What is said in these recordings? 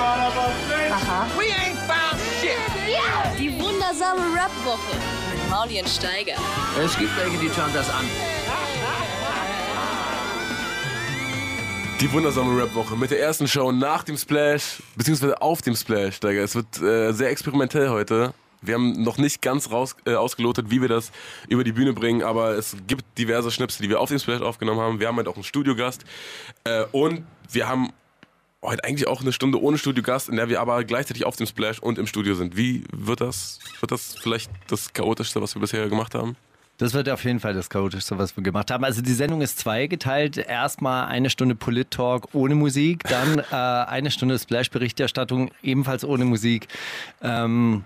Aha. We ain't found shit. Die wundersame Rap-Woche mit Mauli und Steiger. Es gibt welche, die schauen das an. Die wundersame Rap-Woche mit der ersten Show nach dem Splash, beziehungsweise auf dem Splash, Steiger. Es wird äh, sehr experimentell heute. Wir haben noch nicht ganz raus, äh, ausgelotet, wie wir das über die Bühne bringen, aber es gibt diverse Schnipsel, die wir auf dem Splash aufgenommen haben. Wir haben halt auch einen Studiogast äh, und wir haben heute eigentlich auch eine Stunde ohne Studiogast, in der wir aber gleichzeitig auf dem Splash und im Studio sind. Wie wird das? Wird das vielleicht das chaotischste, was wir bisher gemacht haben? Das wird auf jeden Fall das Chaotischste, was wir gemacht haben. Also die Sendung ist zweigeteilt. Erstmal eine Stunde Polit-Talk ohne Musik, dann äh, eine Stunde Splash-Berichterstattung ebenfalls ohne Musik. Ähm,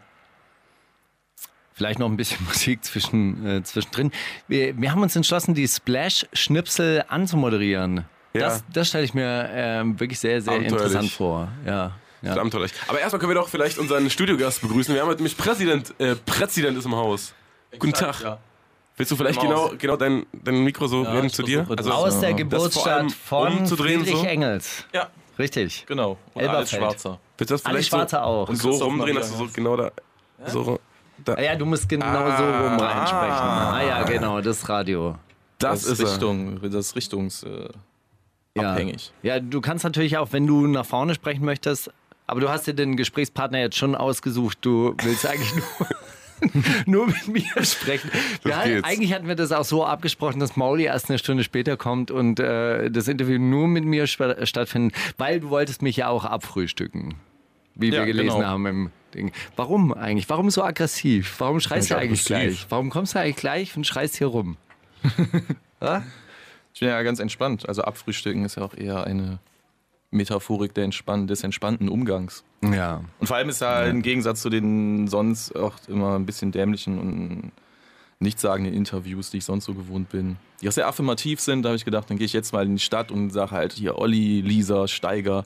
vielleicht noch ein bisschen Musik zwischen, äh, zwischendrin. Wir, wir haben uns entschlossen, die Splash-Schnipsel anzumoderieren. Ja. Das, das stelle ich mir ähm, wirklich sehr, sehr Abenteuerlich. interessant vor. Ja. Ja. abenteuerlich. Aber erstmal können wir doch vielleicht unseren Studiogast begrüßen. Wir haben heute nämlich Präsident, äh, Präsident ist im Haus. Guten Tag. Ja. Willst du vielleicht genau, genau dein, dein Mikro so Ja, reden ich zu dir? das. Aus der Geburtsstadt von Friedrich so? Engels. Ja, Richtig. genau. Und Elberfeld. alles Schwarzer. Willst du das vielleicht Schwarze auch. so, so rumdrehen, dass du so genau da, so, da. Ah Ja, du musst genau so rum reinsprechen. Ah ja, genau, das Radio. das, Das, ist ist er. Richtung, das richtungs, äh, Ja. abhängig. Ja, du kannst natürlich auch, wenn du nach vorne sprechen möchtest, aber du hast dir den Gesprächspartner jetzt schon ausgesucht. Du willst eigentlich nur, nur mit mir sprechen. Wir hatten, eigentlich hatten wir das auch so abgesprochen, dass Mauli erst eine Stunde später kommt und äh, das Interview nur mit mir stattfindet, weil du wolltest mich ja auch abfrühstücken. Wie wir Ja, gelesen genau. haben im Ding. Warum eigentlich? Warum so aggressiv? Warum schreist du eigentlich aggressiv. gleich? Warum kommst du eigentlich gleich und schreist hier rum? Ich bin ja ganz entspannt. Also abfrühstücken ist ja auch eher eine Metaphorik der entspann des entspannten Umgangs. Ja. Und vor allem ist da im Gegensatz zu den sonst auch immer ein bisschen dämlichen und nichtssagenden Interviews, die ich sonst so gewohnt bin, die auch sehr affirmativ sind, da habe ich gedacht, dann gehe ich jetzt mal in die Stadt und sage halt hier Olli, Lisa, Steiger,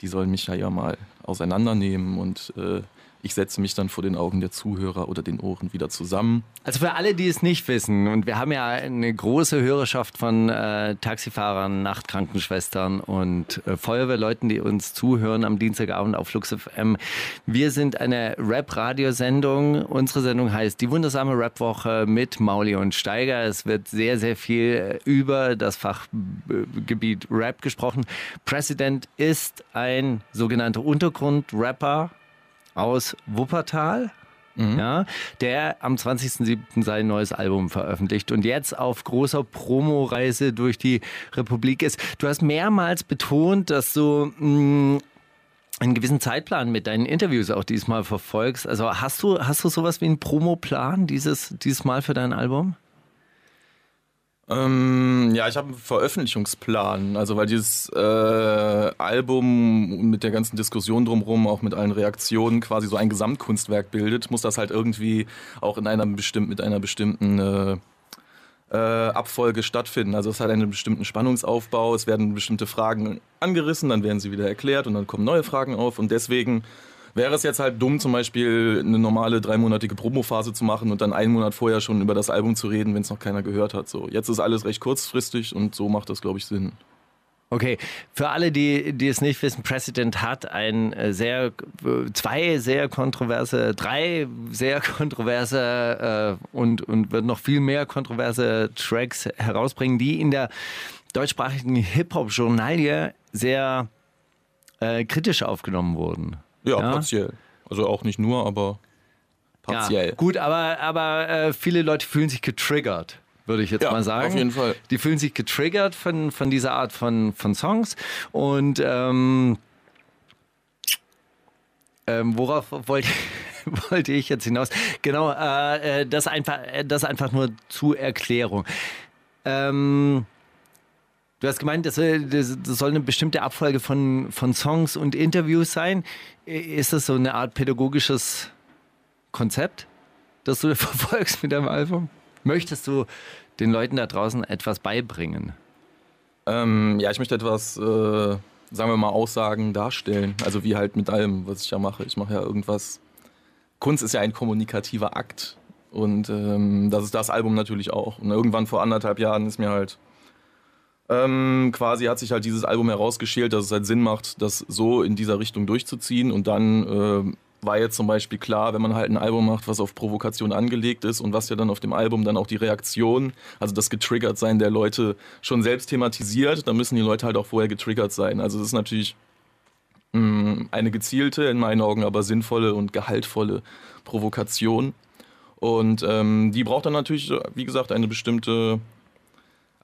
die sollen mich ja, ja mal auseinandernehmen und äh, ich setze mich dann vor den Augen der Zuhörer oder den Ohren wieder zusammen. Also für alle, die es nicht wissen, und wir haben ja eine große Hörerschaft von äh, Taxifahrern, Nachtkrankenschwestern und äh, Feuerwehrleuten, die uns zuhören am Dienstagabend auf Flux FM. Wir sind eine Rap-Radiosendung. Unsere Sendung heißt Die wundersame Rap-Woche mit Mauli und Steiger. Es wird sehr, sehr viel äh, über das Fachgebiet Rap gesprochen. President ist ein sogenannter Untergrund-Rapper aus Wuppertal. Ja, der am 20.07. sein neues Album veröffentlicht und jetzt auf großer Promoreise durch die Republik ist. Du hast mehrmals betont, dass du mh, einen gewissen Zeitplan mit deinen Interviews auch diesmal verfolgst. Also hast du, hast du sowas wie einen Promoplan dieses, dieses Mal für dein Album? Ähm, ja, ich habe einen Veröffentlichungsplan. Also, weil dieses äh, Album mit der ganzen Diskussion drumherum, auch mit allen Reaktionen, quasi so ein Gesamtkunstwerk bildet, muss das halt irgendwie auch in einer bestimmt, mit einer bestimmten äh, äh, Abfolge stattfinden. Also, es hat einen bestimmten Spannungsaufbau, es werden bestimmte Fragen angerissen, dann werden sie wieder erklärt und dann kommen neue Fragen auf. Und deswegen wäre es jetzt halt dumm, zum Beispiel eine normale dreimonatige Promophase zu machen und dann einen Monat vorher schon über das Album zu reden, wenn es noch keiner gehört hat. So, jetzt ist alles recht kurzfristig und so macht das, glaube ich, Sinn. Okay, für alle, die, die es nicht wissen, President hat ein äh, sehr, äh, zwei sehr kontroverse, drei sehr kontroverse äh, und, und wird noch viel mehr kontroverse Tracks herausbringen, die in der deutschsprachigen Hip-Hop-Journalie sehr äh, kritisch aufgenommen wurden. Ja, Ja? partiell. Also auch nicht nur, aber partiell. Ja, gut, aber, aber äh, viele Leute fühlen sich getriggert, würde ich jetzt Ja, mal sagen. auf jeden Fall. Die fühlen sich getriggert von, von dieser Art von, von Songs. Und ähm, ähm, worauf wollte wollte ich jetzt hinaus? Genau, äh, äh, das, einfach, äh, das einfach nur zur Erklärung. Ähm, Du hast gemeint, das, soll- das soll eine bestimmte Abfolge von, von Songs und Interviews sein. Ist das so eine Art pädagogisches Konzept, das du verfolgst mit deinem Album? Möchtest du den Leuten da draußen etwas beibringen? Ähm, ja, ich möchte etwas, äh, sagen wir mal, Aussagen darstellen. Also wie halt mit allem, was ich ja mache. Ich mache ja irgendwas. Kunst ist ja ein kommunikativer Akt. Und ähm, das ist das Album natürlich auch. Und irgendwann vor anderthalb Jahren ist mir halt Ähm, quasi hat sich halt dieses Album herausgeschält, dass es halt Sinn macht, das so in dieser Richtung durchzuziehen. Und dann äh, war jetzt zum Beispiel klar, wenn man halt ein Album macht, was auf Provokation angelegt ist und was ja dann auf dem Album dann auch die Reaktion, also das getriggert sein der Leute schon selbst thematisiert, dann müssen die Leute halt auch vorher getriggert sein. Also das ist natürlich mh, eine gezielte, in meinen Augen aber sinnvolle und gehaltvolle Provokation. Und ähm, die braucht dann natürlich, wie gesagt, eine bestimmte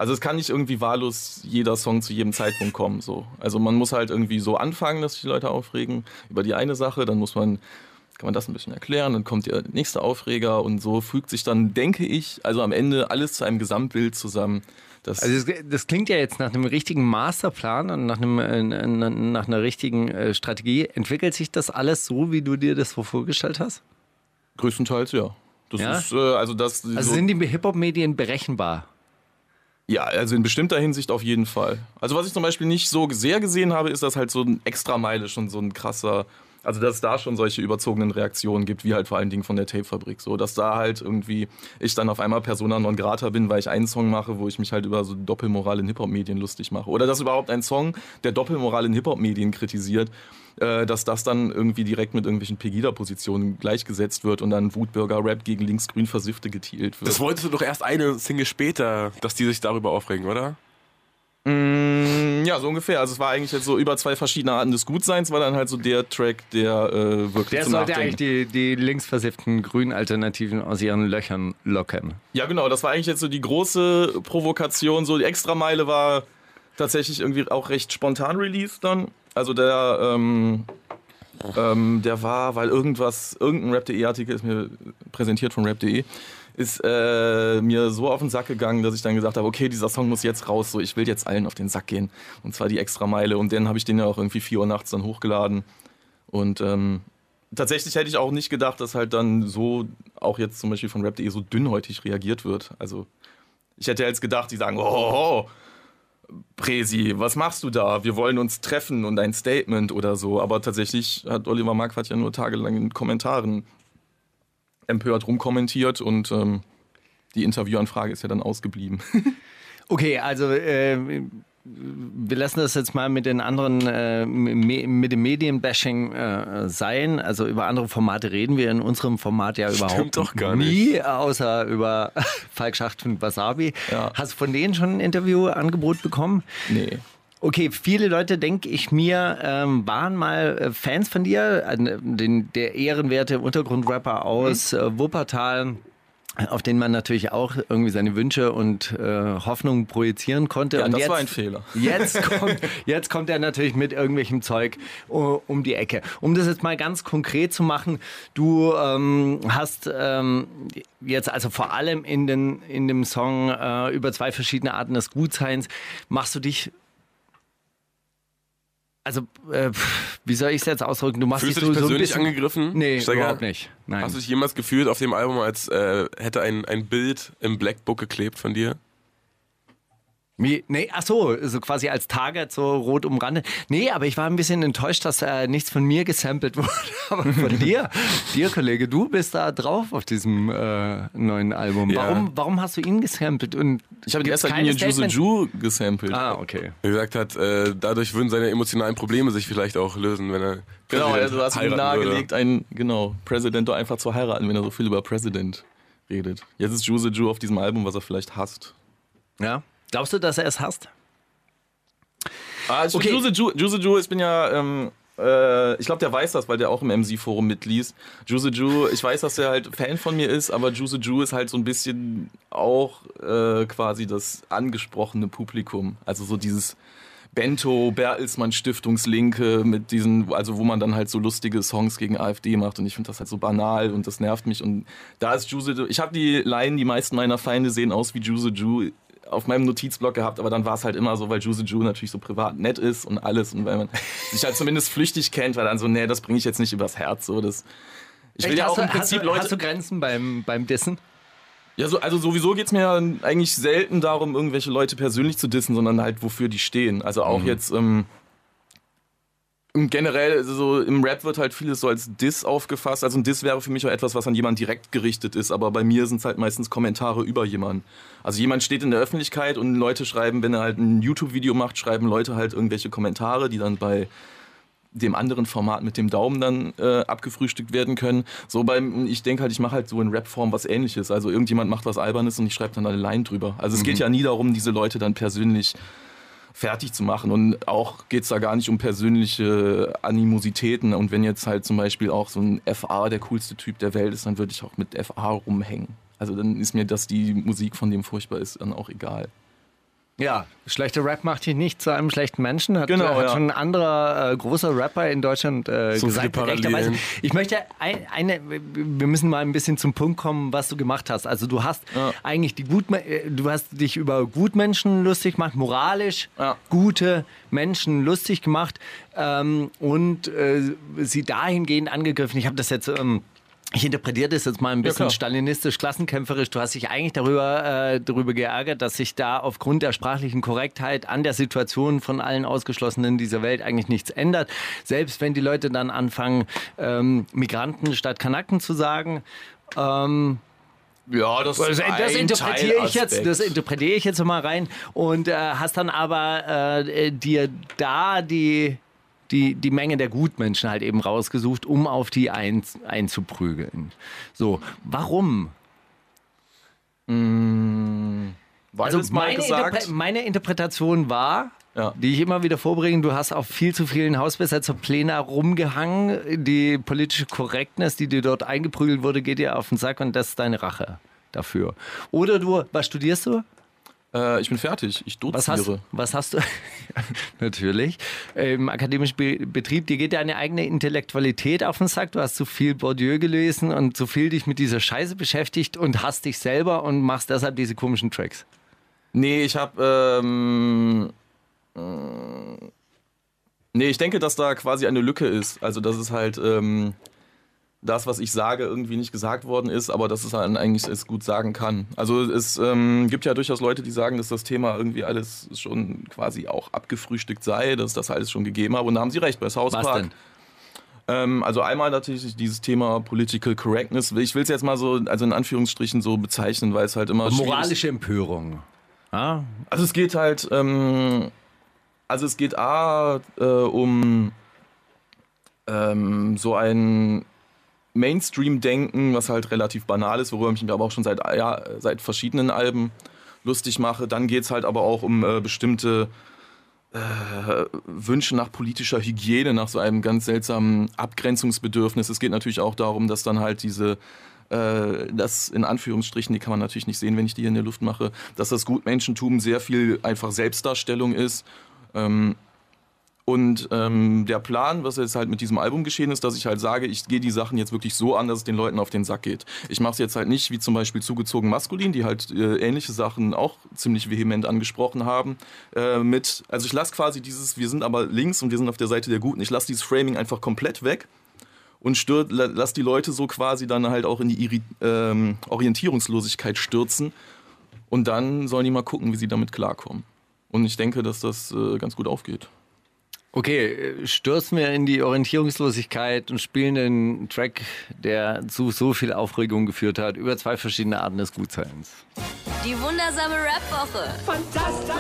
also es kann nicht irgendwie wahllos jeder Song zu jedem Zeitpunkt kommen. So. Also man muss halt irgendwie so anfangen, dass sich die Leute aufregen über die eine Sache, dann muss man, kann man das ein bisschen erklären, dann kommt der nächste Aufreger und so fügt sich dann, denke ich, also am Ende alles zu einem Gesamtbild zusammen. Das Also das, das klingt ja jetzt nach einem richtigen Masterplan und nach, einem, äh, nach einer richtigen äh, Strategie. Entwickelt sich das alles so, wie du dir das so vorgestellt hast? größtenteils ja. Das Ja? ist, äh, also das Also so, sind die Hip-Hop-Medien berechenbar? Ja, also in bestimmter Hinsicht auf jeden Fall. Also was ich zum Beispiel nicht so sehr gesehen habe, ist, dass halt so ein Extrameile schon so ein krasser, also dass es da schon solche überzogenen Reaktionen gibt, wie halt vor allen Dingen von der Tape-Fabrik. So, dass da halt irgendwie ich dann auf einmal Persona non grata bin, weil ich einen Song mache, wo ich mich halt über so Doppelmoral in Hip-Hop-Medien lustig mache. Oder dass überhaupt ein Song, der Doppelmoral in Hip-Hop-Medien kritisiert, äh, dass das dann irgendwie direkt mit irgendwelchen Pegida-Positionen gleichgesetzt wird und dann Wutbürger-Rap gegen linksgrün Versiffte getielt wird. Das wolltest du doch erst eine Single später, dass die sich darüber aufregen, oder? Mm, Ja, so ungefähr. Also es war eigentlich jetzt so über zwei verschiedene Arten des Gutseins, war dann halt so der Track, der äh, wirklich Der zum sollte Nachdenken. eigentlich die, die linksversifften grünen Alternativen aus ihren Löchern locken. Ja, genau. Das war eigentlich jetzt so die große Provokation. So die Extrameile war tatsächlich irgendwie auch recht spontan released dann. Also der, ähm, ähm, der war, weil irgendwas, irgendein Rap.de-Artikel ist mir präsentiert von Rap.de, ist äh, mir so auf den Sack gegangen, dass ich dann gesagt habe, okay, dieser Song muss jetzt raus, so ich will jetzt allen auf den Sack gehen. Und zwar die Extrameile. Und dann habe ich den ja auch irgendwie 4 Uhr nachts dann hochgeladen. Und ähm, tatsächlich hätte ich auch nicht gedacht, dass halt dann so, auch jetzt zum Beispiel von Rap.de, so dünnhäutig reagiert wird. Also ich hätte jetzt gedacht, die sagen, oh, oh, oh Presi, was machst du da? Wir wollen uns treffen und ein Statement oder so. Aber tatsächlich hat Oliver Marquardt ja nur tagelang in Kommentaren empört rumkommentiert und ähm, die Interviewanfrage ist ja dann ausgeblieben. Okay, also äh, wir lassen das jetzt mal mit den anderen, äh, mit dem Medienbashing äh, sein. Also über andere Formate reden wir in unserem Format ja überhaupt doch gar nie, außer über Falk Schacht und Wasabi. Ja. Hast du von denen schon ein Interviewangebot bekommen? nee. Okay, viele Leute, denke ich mir, ähm, waren mal äh, Fans von dir, den, der ehrenwerte Untergrundrapper aus äh, Wuppertal, auf den man natürlich auch irgendwie seine Wünsche und äh, Hoffnungen projizieren konnte. Ja, und das jetzt, war ein Fehler. Jetzt kommt, jetzt kommt er natürlich mit irgendwelchem Zeug uh, um die Ecke. Um das jetzt mal ganz konkret zu machen, du ähm, hast ähm, jetzt also vor allem in, den, in dem Song äh, über zwei verschiedene Arten des Gutseins, machst du dich also, äh, wie soll ich es jetzt ausdrücken? Du machst Fühlst du dich dich so, so ein persönlich bisschen. angegriffen? Nee, Steiger? überhaupt nicht. Nein. Hast du dich jemals gefühlt auf dem Album, als äh, hätte ein, ein Bild im Blackbook geklebt von dir? Wie, nee, ach so, so quasi als Target so rot umrandet. Nee, aber ich war ein bisschen enttäuscht, dass äh, nichts von mir gesampelt wurde, aber von dir. dir, Kollege, du bist da drauf auf diesem äh, neuen Album. Ja. Warum, warum hast du ihn gesampelt? Und Ich habe in erster Linie Juice Statements? Ju gesampelt. Ah, okay. Er gesagt hat, äh, dadurch würden seine emotionalen Probleme sich vielleicht auch lösen, wenn er. Genau, Präsident also du hast ihm heiraten nahegelegt, einen, genau, President doch einfach zu heiraten, wenn er so viel über President redet. Jetzt ist Juice Ju auf diesem Album, was er vielleicht hasst. Ja. Glaubst du, dass er es hasst? Ah, ich Okay. Juice Ju, Juice Ju, ich bin ja, ähm, äh, ich glaube, der weiß das, weil der auch im MC-Forum mitliest. Juice Ju, ich weiß, dass er halt Fan von mir ist, aber Juice Ju ist halt so ein bisschen auch äh, quasi das angesprochene Publikum. Also so dieses Bento, Bertelsmann Stiftungslinke mit diesen, also wo man dann halt so lustige Songs gegen AfD macht und ich finde das halt so banal und das nervt mich und da ist Juice Ju, ich habe die Line, die meisten meiner Feinde sehen aus wie Juice Ju auf meinem Notizblock gehabt, aber dann war es halt immer so, weil Juice Ju natürlich so privat nett ist und alles und weil man sich halt zumindest flüchtig kennt, weil dann so, nee, das bringe ich jetzt nicht übers Herz, so das ich will Echt, ja auch du, im Prinzip hast du, Leute Hast du Grenzen beim, beim Dissen? ja, so, also sowieso geht's mir eigentlich selten darum, irgendwelche Leute persönlich zu dissen, sondern halt, wofür die stehen. Also auch jetzt, ähm, generell, so im Rap wird halt vieles so als Diss aufgefasst. Also ein Diss wäre für mich auch etwas, was an jemanden direkt gerichtet ist, aber bei mir sind es halt meistens Kommentare über jemanden. Also jemand steht in der Öffentlichkeit und Leute schreiben, wenn er halt ein YouTube-Video macht, schreiben Leute halt irgendwelche Kommentare, die dann bei dem anderen Format mit dem Daumen dann äh, abgefrühstückt werden können. So beim, ich denke halt, ich mache halt so in Rap-Form was ähnliches. Also irgendjemand macht was Albernes und ich schreibe dann eine Line drüber. Also es geht ja nie darum, diese Leute dann persönlich fertig zu machen. Und auch geht es da gar nicht um persönliche Animositäten. Und wenn jetzt halt zum Beispiel auch so ein FA der coolste Typ der Welt ist, dann würde ich auch mit FA rumhängen. Also dann ist mir, dass die Musik von dem furchtbar ist, dann auch egal. Ja, schlechter Rap macht dich nicht zu einem schlechten Menschen. Hat, Genau, äh, hat ja. schon ein anderer äh, großer Rapper in Deutschland äh, So gesagt. Ich möchte ein, eine, wir müssen mal ein bisschen zum Punkt kommen, was du gemacht hast. Also du hast Ja. eigentlich die Gut, du hast dich über Gutmenschen lustig gemacht, moralisch Ja. gute Menschen lustig gemacht ähm, und äh, sie dahingehend angegriffen. Ich habe das jetzt ähm, ich interpretiere das jetzt mal ein bisschen klar. stalinistisch, klassenkämpferisch. Du hast dich eigentlich darüber, äh, darüber geärgert, dass sich da aufgrund der sprachlichen Korrektheit an der Situation von allen Ausgeschlossenen dieser Welt eigentlich nichts ändert. Selbst wenn die Leute dann anfangen, ähm, Migranten statt Kanaken zu sagen. Ähm, Ja, das, also, das interpretiere ich jetzt, das interpretiere ich jetzt mal rein und äh, hast dann aber äh, dir da die, die, die Menge der Gutmenschen halt eben rausgesucht, um auf die ein, einzuprügeln. So, warum? Weil Also es mal meine, gesagt. Interpre meine Interpretation war, Ja. die ich immer wieder vorbringe, du hast auf viel zu vielen Hausbesetzerplänen rumgehangen. Die politische Korrektness, die dir dort eingeprügelt wurde, geht dir auf den Sack und das ist deine Rache dafür. Oder du, was studierst du? Äh, ich bin fertig. Ich Was hast, doziere. was hast du? Natürlich. Im akademischen Be Betrieb, dir geht deine eigene Intellektualität auf den Sack. Du hast zu viel Bourdieu gelesen und zu viel dich mit dieser Scheiße beschäftigt und hast dich selber und machst deshalb diese komischen Tracks. Nee, ich habe. Ähm, äh, nee, ich denke, dass da quasi eine Lücke ist. Also, dass es halt ähm, das, was ich sage, irgendwie nicht gesagt worden ist, aber dass es halt eigentlich es gut sagen kann. Also, es ähm, gibt ja durchaus Leute, die sagen, dass das Thema irgendwie alles schon quasi auch abgefrühstückt sei, dass das alles schon gegeben habe. Und da haben sie recht bei South Was Park. denn? Ähm, also einmal natürlich dieses Thema Political Correctness. Ich will es jetzt mal so, also in Anführungsstrichen so bezeichnen, weil es halt immer. Moralische Empörung. Ja, Also es geht halt, ähm, also es geht A äh, um ähm, so ein Mainstream-Denken, was halt relativ banal ist, worüber ich mich aber auch schon seit, ja, seit verschiedenen Alben lustig mache. Dann geht es halt aber auch um äh, bestimmte äh, Wünsche nach politischer Hygiene, nach so einem ganz seltsamen Abgrenzungsbedürfnis. Es geht natürlich auch darum, dass dann halt diese äh, das in Anführungsstrichen, die kann man natürlich nicht sehen, wenn ich die hier in der Luft mache, dass das Gutmenschentum sehr viel einfach Selbstdarstellung ist. Ähm, und ähm, der Plan, was jetzt halt mit diesem Album geschehen ist, dass ich halt sage, ich gehe die Sachen jetzt wirklich so an, dass es den Leuten auf den Sack geht. Ich mache es jetzt halt nicht wie zum Beispiel zugezogen maskulin, die halt äh, ähnliche Sachen auch ziemlich vehement angesprochen haben. Äh, mit, also ich lasse quasi dieses, wir sind aber links und wir sind auf der Seite der Guten. Ich lasse dieses Framing einfach komplett weg und stür, la- lass die Leute so quasi dann halt auch in die Iri ähm, Orientierungslosigkeit stürzen. Und dann sollen die mal gucken, wie sie damit klarkommen. Und ich denke, dass das äh, ganz gut aufgeht. Okay, äh, stürzen wir in die Orientierungslosigkeit und spielen den Track, der zu so viel Aufregung geführt hat, über zwei verschiedene Arten des Gutseins. Die wundersame Rap-Woche. Fantastisch.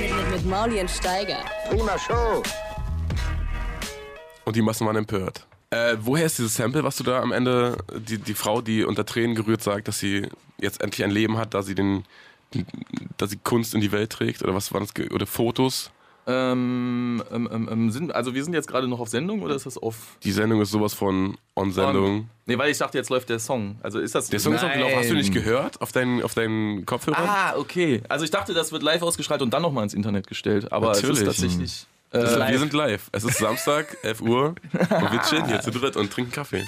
Mit, mit, mit Mauli und Steiger. Und die Massen waren empört. Äh, woher ist dieses Sample, was du da am Ende, die, die Frau, die unter Tränen gerührt sagt, dass sie jetzt endlich ein Leben hat, da sie den, da sie Kunst in die Welt trägt? Oder was waren das? Oder Fotos? Ähm, ähm, ähm, ähm, sind, also wir sind jetzt gerade noch auf Sendung oder ist das auf Die Sendung ist sowas von On-Sendung. Nee, weil ich dachte, jetzt läuft der Song. Also ist das Der Song ist auch Nein. gelaufen. Hast du nicht gehört auf deinen, auf deinen Kopfhörern? Ah, okay. Also ich dachte, das wird live ausgestrahlt und dann nochmal ins Internet gestellt. Aber es Natürlich. ist tatsächlich. Ist, Äh, wir sind live. Es ist Samstag, 11 Uhr. Und wir chillen hier zu dritt und trinken Kaffee.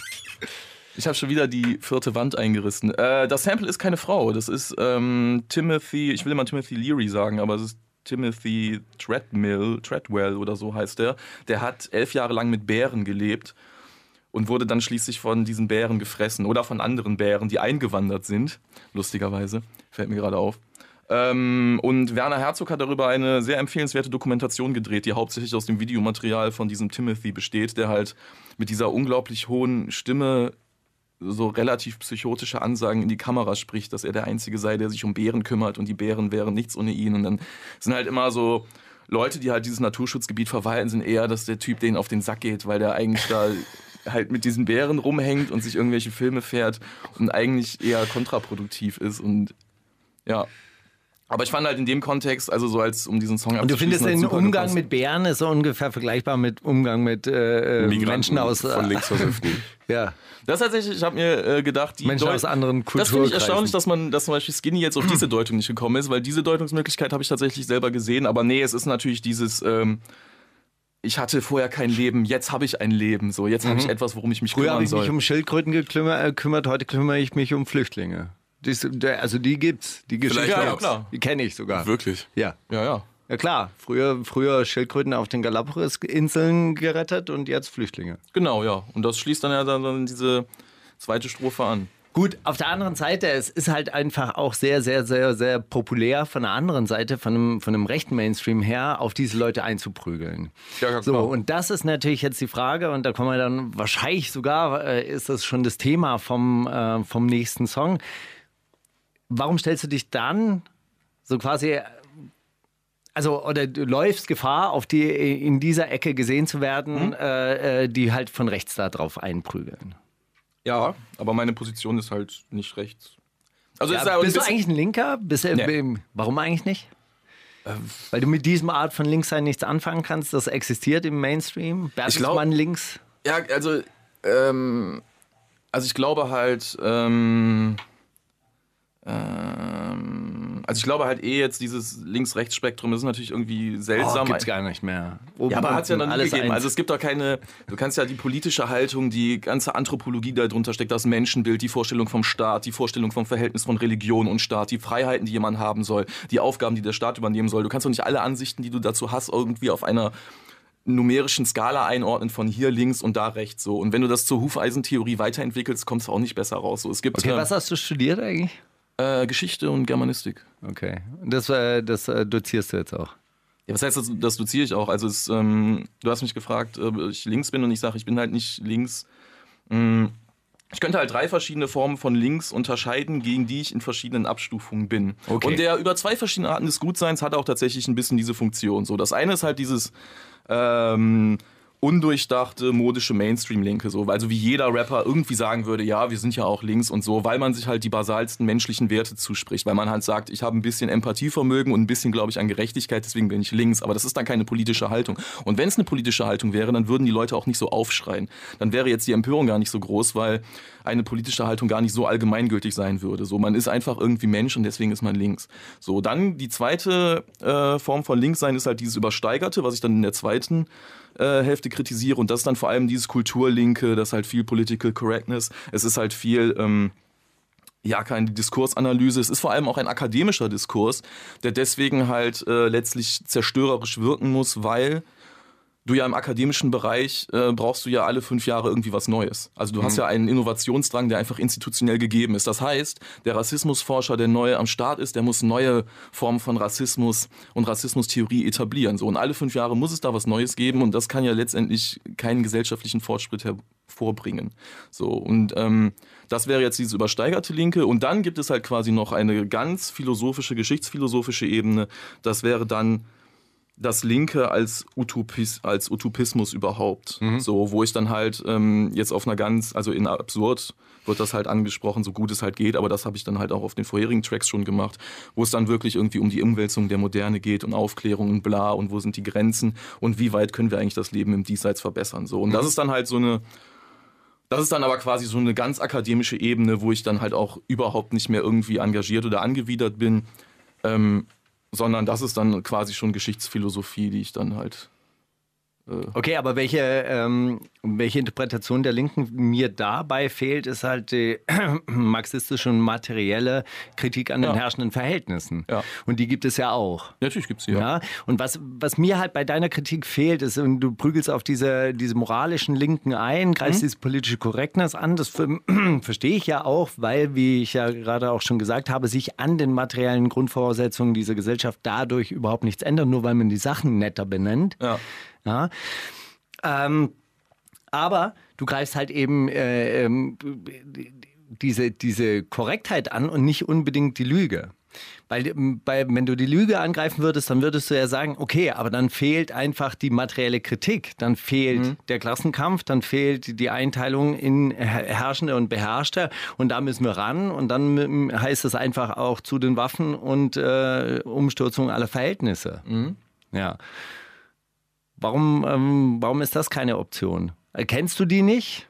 ich habe schon wieder die vierte Wand eingerissen. Äh, das Sample ist keine Frau. Das ist ähm, Timothy, ich will immer Timothy Leary sagen, aber es ist Timothy Treadmill, Treadwell oder so heißt der. Der hat elf Jahre lang mit Bären gelebt und wurde dann schließlich von diesen Bären gefressen oder von anderen Bären, die eingewandert sind. Lustigerweise, fällt mir gerade auf. Ähm, und Werner Herzog hat darüber eine sehr empfehlenswerte Dokumentation gedreht, die hauptsächlich aus dem Videomaterial von diesem Timothy besteht, der halt mit dieser unglaublich hohen Stimme so relativ psychotische Ansagen in die Kamera spricht, dass er der Einzige sei, der sich um Bären kümmert und die Bären wären nichts ohne ihn. Und dann sind halt immer so Leute, die halt dieses Naturschutzgebiet verwalten, sind eher, dass der Typ denen auf den Sack geht, weil der eigentlich da halt mit diesen Bären rumhängt und sich irgendwelche Filme fährt und eigentlich eher kontraproduktiv ist. Und ja, aber ich fand halt in dem Kontext, also so als um diesen Song Und du findest den Umgang gepasst. mit Bären ist so ungefähr vergleichbar mit Umgang mit äh, äh, Migranten Menschen aus äh, von links verhüpften. Ja, Das tatsächlich, ich habe mir äh, gedacht, die Menschen Deut- aus anderen Das finde ich erstaunlich, dass man, dass zum Beispiel Skinny jetzt auf diese Deutung nicht gekommen ist, weil diese Deutungsmöglichkeit habe ich tatsächlich selber gesehen. Aber nee, es ist natürlich dieses, ähm, ich hatte vorher kein Leben, jetzt habe ich ein Leben. So, jetzt habe ich etwas, worum ich mich Mhm. Früher habe kümmern ich soll. mich um Schildkröten gekümmert, äh, kümmert, heute kümmere ich mich um Flüchtlinge. Also die gibt's, die Geschichte. Ja, gibt's. klar. Die kenne ich sogar. Wirklich. Ja. ja, ja. Ja klar, früher, früher Schildkröten auf den Galapagos-Inseln gerettet und jetzt Flüchtlinge. Genau, ja. Und das schließt dann ja dann, dann diese zweite Strophe an. Gut, auf der anderen Seite, es ist halt einfach auch sehr, sehr, sehr, sehr populär von der anderen Seite, von einem, von einem rechten Mainstream her, auf diese Leute einzuprügeln. Ja, ja, So, klar. und das ist natürlich jetzt die Frage, und da kommen wir dann wahrscheinlich sogar, äh, ist das schon das Thema vom, äh, vom nächsten Song. Warum stellst du dich dann so quasi, also, oder du läufst Gefahr, auf die in dieser Ecke gesehen zu werden, Hm? äh, äh, die halt von rechts da drauf einprügeln? Ja, aber meine Position ist halt nicht rechts. Also Ja, bist du eigentlich ein Linker? Bist Nee. Warum eigentlich nicht? Weil du mit diesem Art von Linkssein nichts anfangen kannst, das existiert im Mainstream. Bertelsmann links. Ja, also, ähm, also ich glaube halt, ähm, ähm, also ich glaube halt eh jetzt dieses Links-Rechts-Spektrum ist natürlich irgendwie seltsam. Oh, gibt's gar nicht mehr. Oben, ja, aber hat es ja nie alles gegeben. eins. Also es gibt doch keine, du kannst ja die politische Haltung, die ganze Anthropologie, die da drunter steckt, das Menschenbild, die Vorstellung vom Staat, die Vorstellung vom Verhältnis von Religion und Staat, die Freiheiten, die jemand haben soll, die Aufgaben, die der Staat übernehmen soll. Du kannst doch nicht alle Ansichten, die du dazu hast, irgendwie auf einer numerischen Skala einordnen von hier links und da rechts so. Und wenn du das zur Hufeisentheorie weiterentwickelst, kommst du auch nicht besser raus. So, es gibt okay, äh, was hast du studiert eigentlich? Äh, Geschichte und Germanistik. Okay. Das, äh, das äh, dozierst du jetzt auch. Ja, was heißt das? Das doziere ich auch. Also es, ähm, du hast mich gefragt, ob ich links bin und ich sage, ich bin halt nicht links. Mm, Ich könnte halt drei verschiedene Formen von links unterscheiden, gegen die ich in verschiedenen Abstufungen bin. Okay. Und der über zwei verschiedene Arten des Gutseins hat auch tatsächlich ein bisschen diese Funktion. So, das eine ist halt dieses ähm, undurchdachte modische Mainstream-Linke, so, also wie jeder Rapper irgendwie sagen würde, ja, wir sind ja auch links und so, weil man sich halt die basalsten menschlichen Werte zuspricht, weil man halt sagt, ich habe ein bisschen Empathievermögen und ein bisschen, glaube ich, an Gerechtigkeit, deswegen bin ich links, aber das ist dann keine politische Haltung. Und wenn es eine politische Haltung wäre, dann würden die Leute auch nicht so aufschreien. Dann wäre jetzt die Empörung gar nicht so groß, weil eine politische Haltung gar nicht so allgemeingültig sein würde. So, man ist einfach irgendwie Mensch und deswegen ist man links. So, dann die zweite äh, Form von Linkssein ist halt dieses Übersteigerte, was ich dann in der zweiten äh, Hälfte kritisiere. Und das ist dann vor allem dieses Kulturlinke, das ist halt viel Political Correctness. Es ist halt viel. Ähm, ja, keine Diskursanalyse. Es ist vor allem auch ein akademischer Diskurs, der deswegen halt äh, letztlich zerstörerisch wirken muss, weil du ja im akademischen Bereich äh, brauchst du ja alle fünf Jahre irgendwie was Neues. Also du hast ja einen Innovationsdrang, der einfach institutionell gegeben ist. Das heißt, der Rassismusforscher, der neu am Start ist, der muss neue Formen von Rassismus und Rassismustheorie etablieren. So und alle fünf Jahre muss es da was Neues geben und das kann ja letztendlich keinen gesellschaftlichen Fortschritt hervorbringen. So und ähm, das wäre jetzt diese übersteigerte Linke und dann gibt es halt quasi noch eine ganz philosophische, geschichtsphilosophische Ebene. Das wäre dann das Linke als, Utopis, als Utopismus überhaupt. So, wo ich dann halt ähm, jetzt auf einer ganz, also in absurd wird das halt angesprochen, so gut es halt geht, aber das habe ich dann halt auch auf den vorherigen Tracks schon gemacht, wo es dann wirklich irgendwie um die Umwälzung der Moderne geht und Aufklärung und bla und wo sind die Grenzen und wie weit können wir eigentlich das Leben im Diesseits verbessern. So. Und das ist dann halt so eine, das ist dann aber quasi so eine ganz akademische Ebene, wo ich dann halt auch überhaupt nicht mehr irgendwie engagiert oder angewidert bin. Ähm, sondern das ist dann quasi schon Geschichtsphilosophie, die ich dann halt Okay, aber welche, ähm, welche Interpretation der Linken mir dabei fehlt, ist halt die marxistische und materielle Kritik an den Ja. herrschenden Verhältnissen. Ja. Und die gibt es ja auch. Natürlich gibt es die. Ja. Ja, und was, was mir halt bei deiner Kritik fehlt, ist, und du prügelst auf diese, diese moralischen Linken ein, greifst diese politische Korrektness an, das ver verstehe ich ja auch, weil, wie ich ja gerade auch schon gesagt habe, sich an den materiellen Grundvoraussetzungen dieser Gesellschaft dadurch überhaupt nichts ändert, nur weil man die Sachen netter benennt. Ja. Ja. Ähm, aber du greifst halt eben äh, ähm, diese, diese Korrektheit an und nicht unbedingt die Lüge. Weil ähm, bei, wenn du die Lüge angreifen würdest, dann würdest du ja sagen, okay, aber dann fehlt einfach die materielle Kritik, dann fehlt der Klassenkampf, dann fehlt die Einteilung in Her- Herrschende und Beherrschte und da müssen wir ran und dann ähm, heißt es einfach auch zu den Waffen und äh, Umstürzung aller Verhältnisse. Ja. Warum, ähm, warum ist das keine Option? Äh, Kennst du die nicht?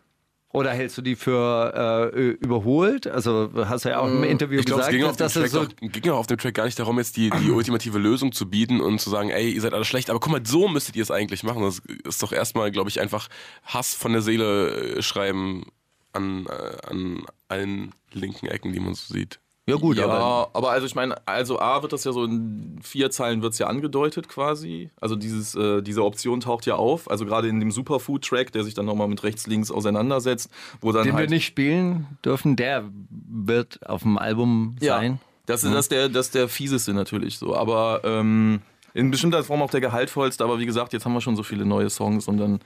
Oder hältst du die für äh, überholt? Also hast du ja auch im Interview Ich glaube, es gesagt, ging auf, dass das Track so ging ja auf dem Track gar nicht darum, jetzt die, die ultimative Lösung zu bieten und zu sagen, ey, ihr seid alle schlecht, aber guck mal, so müsstet ihr es eigentlich machen. Das ist doch erstmal, glaube ich, einfach Hass von der Seele äh, schreiben an, äh, an allen linken Ecken, die man so sieht. Ja gut, ja, aber aber, also ich meine, also A wird das ja so in vier Zeilen wird es ja angedeutet quasi. Also dieses, äh, diese Option taucht ja auf. Also gerade in dem Superfood-Track, der sich dann nochmal mit rechts, links auseinandersetzt, wo dann den halt wir nicht spielen dürfen, der wird auf dem Album sein. Das ist, das, ist der, das der fieseste natürlich so. Aber ähm, in bestimmter Form auch der gehaltvollste. Aber wie gesagt, jetzt haben wir schon so viele neue Songs und dann.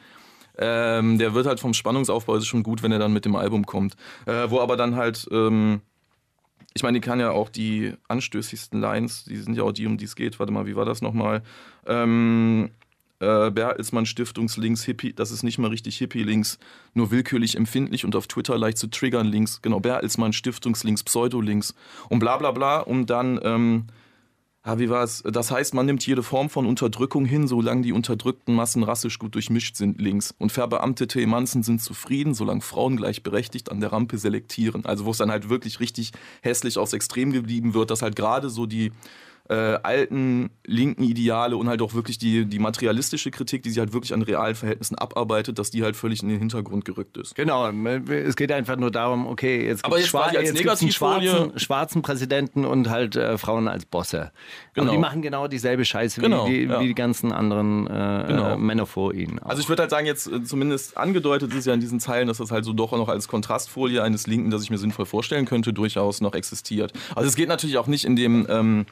Ähm, der wird halt vom Spannungsaufbau ist schon gut, wenn er dann mit dem Album kommt. Äh, wo aber dann halt. Ähm, ich meine, die kann ja auch die anstößigsten Lines, die sind ja auch die, um die es geht. Warte mal, wie war das nochmal? Ähm, äh, Bertelsmann Stiftungslinks, Hippie, das ist nicht mal richtig Hippie-Links, nur willkürlich empfindlich und auf Twitter leicht zu triggern Links. Genau, Bertelsmann Stiftungslinks, Pseudolinks und bla bla bla. Und dann, ähm, ah, wie war es? Das heißt, man nimmt jede Form von Unterdrückung hin, solange die unterdrückten Massen rassisch gut durchmischt sind, links. Und verbeamtete Emanzen sind zufrieden, solange Frauen gleichberechtigt an der Rampe selektieren. Also wo es dann halt wirklich richtig hässlich aufs Extrem geblieben wird, dass halt gerade so die äh, alten linken Ideale und halt auch wirklich die, die materialistische Kritik, die sie halt wirklich an realen Verhältnissen abarbeitet, dass die halt völlig in den Hintergrund gerückt ist. Genau, es geht einfach nur darum, okay, jetzt gibt es einen schwarzen, schwarzen Präsidenten und halt äh, Frauen als Bosse. Genau. Aber die machen genau dieselbe Scheiße Genau, wie, die, ja. wie die ganzen anderen äh, Genau. äh, Männer vor ihnen. auch. Also ich würde halt sagen, jetzt äh, zumindest angedeutet ist ja in diesen Zeilen, dass das halt so doch noch als Kontrastfolie eines Linken, das ich mir sinnvoll vorstellen könnte, durchaus noch existiert. Also es geht natürlich auch nicht in dem ähm,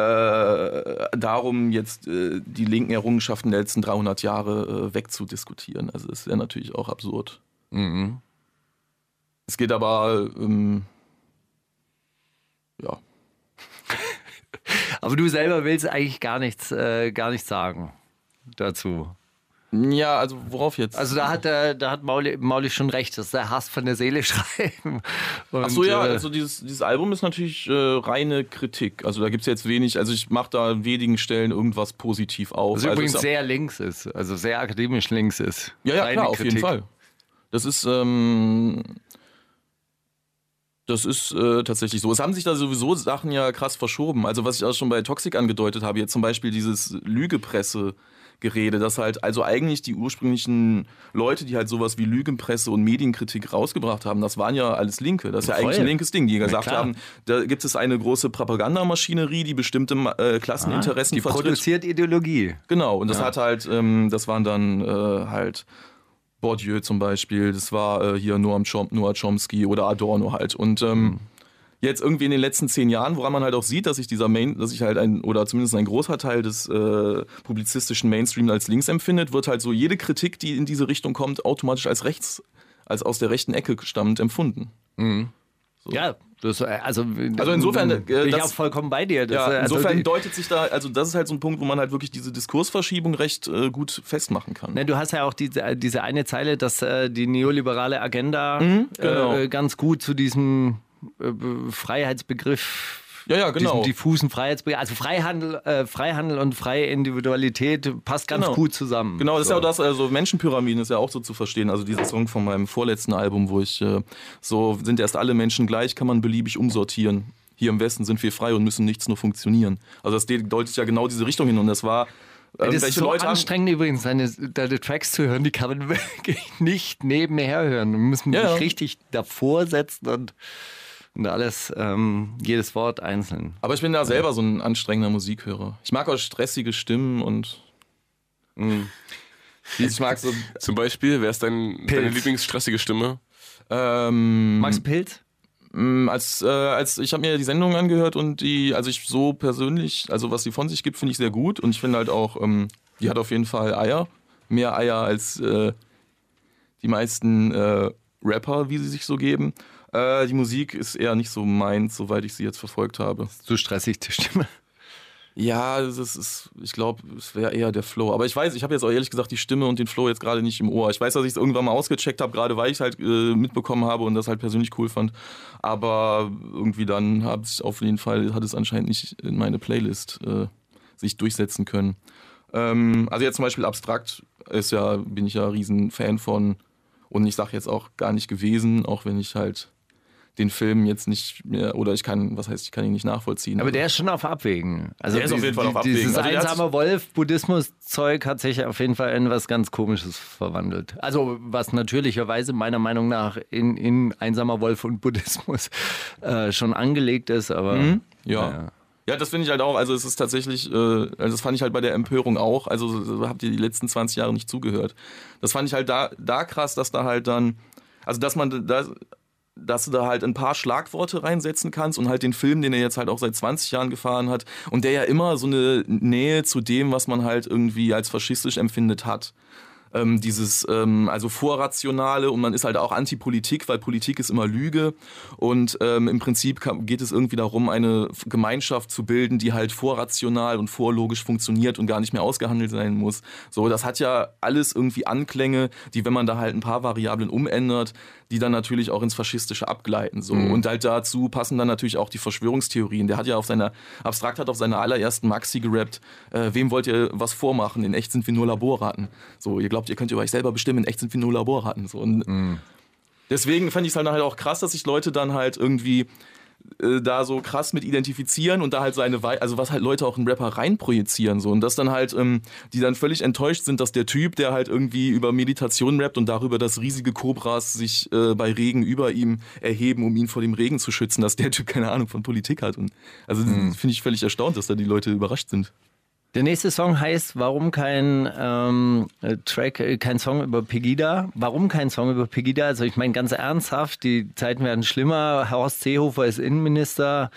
äh, darum, jetzt äh, die linken Errungenschaften der letzten 300 Jahre äh, wegzudiskutieren. Also das wäre natürlich auch absurd. Mhm. Es geht aber, ähm, ja. Aber du selber willst eigentlich gar nichts, äh, gar nichts sagen dazu. Ja, also worauf jetzt? Also da hat, äh, da hat Mauli, Mauli schon recht, das ist der Hass von der Seele schreiben. Und, Ach so, ja, äh, also dieses, dieses Album ist natürlich äh, reine Kritik. Also da gibt es jetzt wenig, also ich mache da an wenigen Stellen irgendwas positiv auf. was also übrigens ist- sehr links ist, also sehr akademisch links ist. Ja, ja, Reine klar, auf Kritik. jeden Fall. Das ist, ähm, das ist äh, tatsächlich so. Es haben sich da sowieso Sachen ja krass verschoben. Also was ich auch schon bei Toxic angedeutet habe, jetzt zum Beispiel dieses Lügepresse. Gerede, dass halt also eigentlich die ursprünglichen Leute, die halt sowas wie Lügenpresse und Medienkritik rausgebracht haben, das waren ja alles Linke. Das ist ja Voll. eigentlich ein linkes Ding, die gesagt klar. haben, da gibt es eine große Propagandamaschinerie, die bestimmte äh, Klasseninteressen Die vertritt. produziert Ideologie. Genau, und das hat halt, ähm, das waren dann äh, halt Bourdieu zum Beispiel, das war äh, hier Noam Chom Noah Chomsky oder Adorno halt. Und ähm, jetzt irgendwie in den letzten zehn Jahren, woran man halt auch sieht, dass sich dieser Main, dass sich halt ein, oder zumindest ein großer Teil des äh, publizistischen Mainstream als links empfindet, wird halt so jede Kritik, die in diese Richtung kommt, automatisch als rechts, als aus der rechten Ecke stammend empfunden. Ja, das, äh, also, Also insofern, äh, bin ich das- auch vollkommen bei dir. Das, Ja, äh, also insofern die- deutet sich da, also das ist halt so ein Punkt, wo man halt wirklich diese Diskursverschiebung recht äh, gut festmachen kann. Ne, du hast ja auch diese, diese eine Zeile, dass äh, die neoliberale Agenda genau. äh, ganz gut zu diesem äh, Freiheitsbegriff, Ja, ja, genau. diesem diffusen Freiheitsbegriff, also Freihandel, äh, Freihandel und freie Individualität passt ganz Genau. gut zusammen. Genau, das ist So. ja auch das, also Menschenpyramiden ist ja auch so zu verstehen. Also dieser Song von meinem vorletzten Album, wo ich äh, so, sind erst alle Menschen gleich, kann man beliebig umsortieren. Hier im Westen sind wir frei und müssen nichts nur funktionieren. Also das deutet ja genau diese Richtung hin und das war Das ist so Leute haben, anstrengend übrigens, deine, deine Tracks zu hören, die kann man wirklich nicht nebenher hören. Man muss Ja, sich ja. richtig davor setzen und, und alles, ähm, jedes Wort einzeln. aber ich bin da selber so ein anstrengender Musikhörer. Ich mag auch stressige Stimmen und ich mag so Zum Beispiel, wer ist dein, deine. Lieblingsstressige Stimme? ähm, Max Pilz? Mm, Als, äh, als ich habe mir die Sendung angehört und die, also ich so persönlich, also was sie von sich gibt, finde ich sehr gut und ich finde halt auch, ähm, die hat auf jeden Fall Eier, mehr Eier als äh, die meisten äh, Rapper, wie sie sich so geben. Äh, die Musik ist eher nicht so meins, soweit ich sie jetzt verfolgt habe. So stressig die Stimme. Ja, das ist, ich glaube, es wäre eher der Flow. Aber ich weiß, ich habe jetzt auch ehrlich gesagt die Stimme und den Flow jetzt gerade nicht im Ohr. Ich weiß, dass ich es irgendwann mal ausgecheckt habe, gerade weil ich es halt äh, mitbekommen habe und das halt persönlich cool fand. Aber irgendwie dann hat es auf jeden Fall, hat es anscheinend nicht in meine Playlist äh, sich durchsetzen können. Ähm, also jetzt zum Beispiel Abstrakt ist ja, bin ich ja riesen Fan von. Und ich sage jetzt auch gar nicht gewesen, auch wenn ich halt den Film jetzt nicht mehr, oder ich kann, was heißt, ich kann ihn nicht nachvollziehen. Aber der ist schon auf Abwägen. Also Der ist auf jeden Fall auf Dieses Abwägen. Also der hat einsame Wolf-Buddhismus-Zeug hat sich auf jeden Fall in was ganz Komisches verwandelt. Also was natürlicherweise meiner Meinung nach in, in einsamer Wolf und Buddhismus äh, schon angelegt ist, aber Mhm. Ja. Ja, das finde ich halt auch. Also es ist tatsächlich, äh, also das fand ich halt bei der Empörung auch. Also so habt ihr die letzten 20 Jahre nicht zugehört. Das fand ich halt da, da krass, dass da halt dann, also dass man da, dass du da halt ein paar Schlagworte reinsetzen kannst und halt den Film, den er jetzt halt auch seit 20 Jahren gefahren hat und der ja immer so eine Nähe zu dem, was man halt irgendwie als faschistisch empfindet hat. Ähm, dieses ähm, also vorrationale und man ist halt auch Antipolitik, weil Politik ist immer Lüge und ähm, im Prinzip geht es irgendwie darum, eine Gemeinschaft zu bilden, die halt vorrational und vorlogisch funktioniert und gar nicht mehr ausgehandelt sein muss. So, das hat ja alles irgendwie Anklänge, die, wenn man da halt ein paar Variablen umändert, die dann natürlich auch ins Faschistische abgleiten. So. Und halt dazu passen dann natürlich auch die Verschwörungstheorien. Der hat ja auf seiner, Abstrakt hat auf seiner allerersten Maxi gerappt, äh, wem wollt ihr was vormachen? In echt sind wir nur Laborratten. So, ihr glaubt, ihr könnt über euch selber bestimmen, in echt sind wir nur Laborratten. So. Und deswegen fand ich es halt halt auch krass, dass sich Leute dann halt irgendwie äh, da so krass mit identifizieren und da halt seine Wei also was halt Leute auch in Rapper reinprojizieren so. Und das dann halt ähm, die dann völlig enttäuscht sind, dass der Typ, der halt irgendwie über Meditation rappt und darüber, dass riesige Kobras sich äh, bei Regen über ihm erheben, um ihn vor dem Regen zu schützen, dass der Typ keine Ahnung von Politik hat. Und also finde ich völlig erstaunt, dass da die Leute überrascht sind. Der nächste Song heißt Warum kein ähm, äh, Track, äh, kein Song über Pegida? Warum kein Song über Pegida? Also ich meine ganz ernsthaft, die Zeiten werden schlimmer. Horst Seehofer ist Innenminister.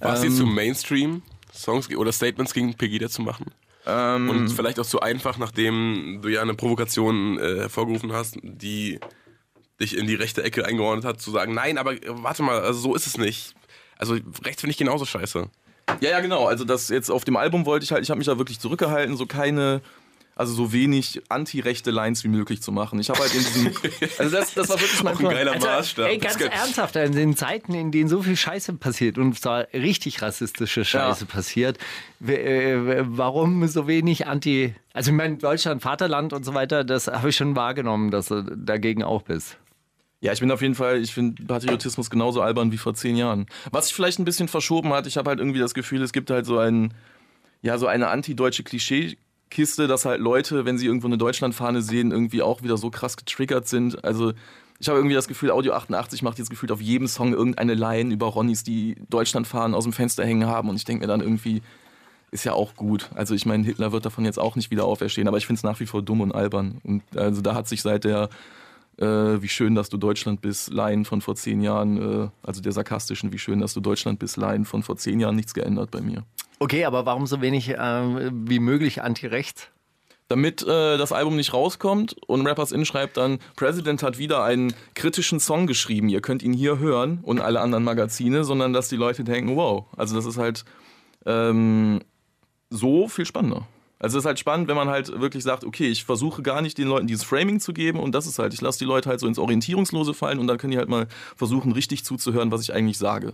War es Ähm, dir zu Mainstream, Songs oder Statements gegen Pegida zu machen? Ähm, Und vielleicht auch zu einfach, nachdem du ja eine Provokation äh, hervorgerufen hast, die dich in die rechte Ecke eingeordnet hat, zu sagen, nein, aber äh, warte mal, also so ist es nicht. Also rechts finde ich genauso scheiße. Ja, ja, genau. Also das jetzt auf dem Album wollte ich halt, ich habe mich da wirklich zurückgehalten, so keine, also so wenig anti-rechte Lines wie möglich zu machen. Ich habe halt in diesem, also das, das war wirklich mein Auch ein geiler Also, Maßstab. ey, ganz ernsthaft, in den Zeiten, in denen so viel Scheiße passiert und zwar richtig rassistische Scheiße passiert, w- äh, warum so wenig Anti... Also ich meine, Deutschland, Vaterland und so weiter, das habe ich schon wahrgenommen, dass du dagegen auch bist. Ja, ich bin auf jeden Fall, ich finde Patriotismus genauso albern wie vor zehn Jahren. Was sich vielleicht ein bisschen verschoben hat, ich habe halt irgendwie das Gefühl, es gibt halt so ein, ja, so eine anti-deutsche Klischeekiste, dass halt Leute, wenn sie irgendwo eine Deutschlandfahne sehen, irgendwie auch wieder so krass getriggert sind. Also ich habe irgendwie das Gefühl, Audio 88 macht jetzt gefühlt auf jedem Song irgendeine Line über Ronnies, die Deutschlandfahnen aus dem Fenster hängen haben und ich denke mir dann irgendwie, ist ja auch gut. Also ich meine, Hitler wird davon jetzt auch nicht wieder auferstehen, aber ich finde es nach wie vor dumm und albern. Und also da hat sich seit der äh, Wie schön, dass du Deutschland bist, Line von vor zehn Jahren, äh, also der sarkastischen Wie schön, dass du Deutschland bist, Line von vor zehn Jahren nichts geändert bei mir. Okay, aber warum so wenig äh, wie möglich anti-rechts? Damit äh, das Album nicht rauskommt und Rappers In schreibt dann, President hat wieder einen kritischen Song geschrieben, ihr könnt ihn hier hören und alle anderen Magazine, sondern dass die Leute denken, wow, also das ist halt ähm, so viel spannender. Also es ist halt spannend, wenn man halt wirklich sagt, okay, ich versuche gar nicht den Leuten dieses Framing zu geben und das ist halt, ich lasse die Leute halt so ins Orientierungslose fallen und dann können die halt mal versuchen, richtig zuzuhören, was ich eigentlich sage.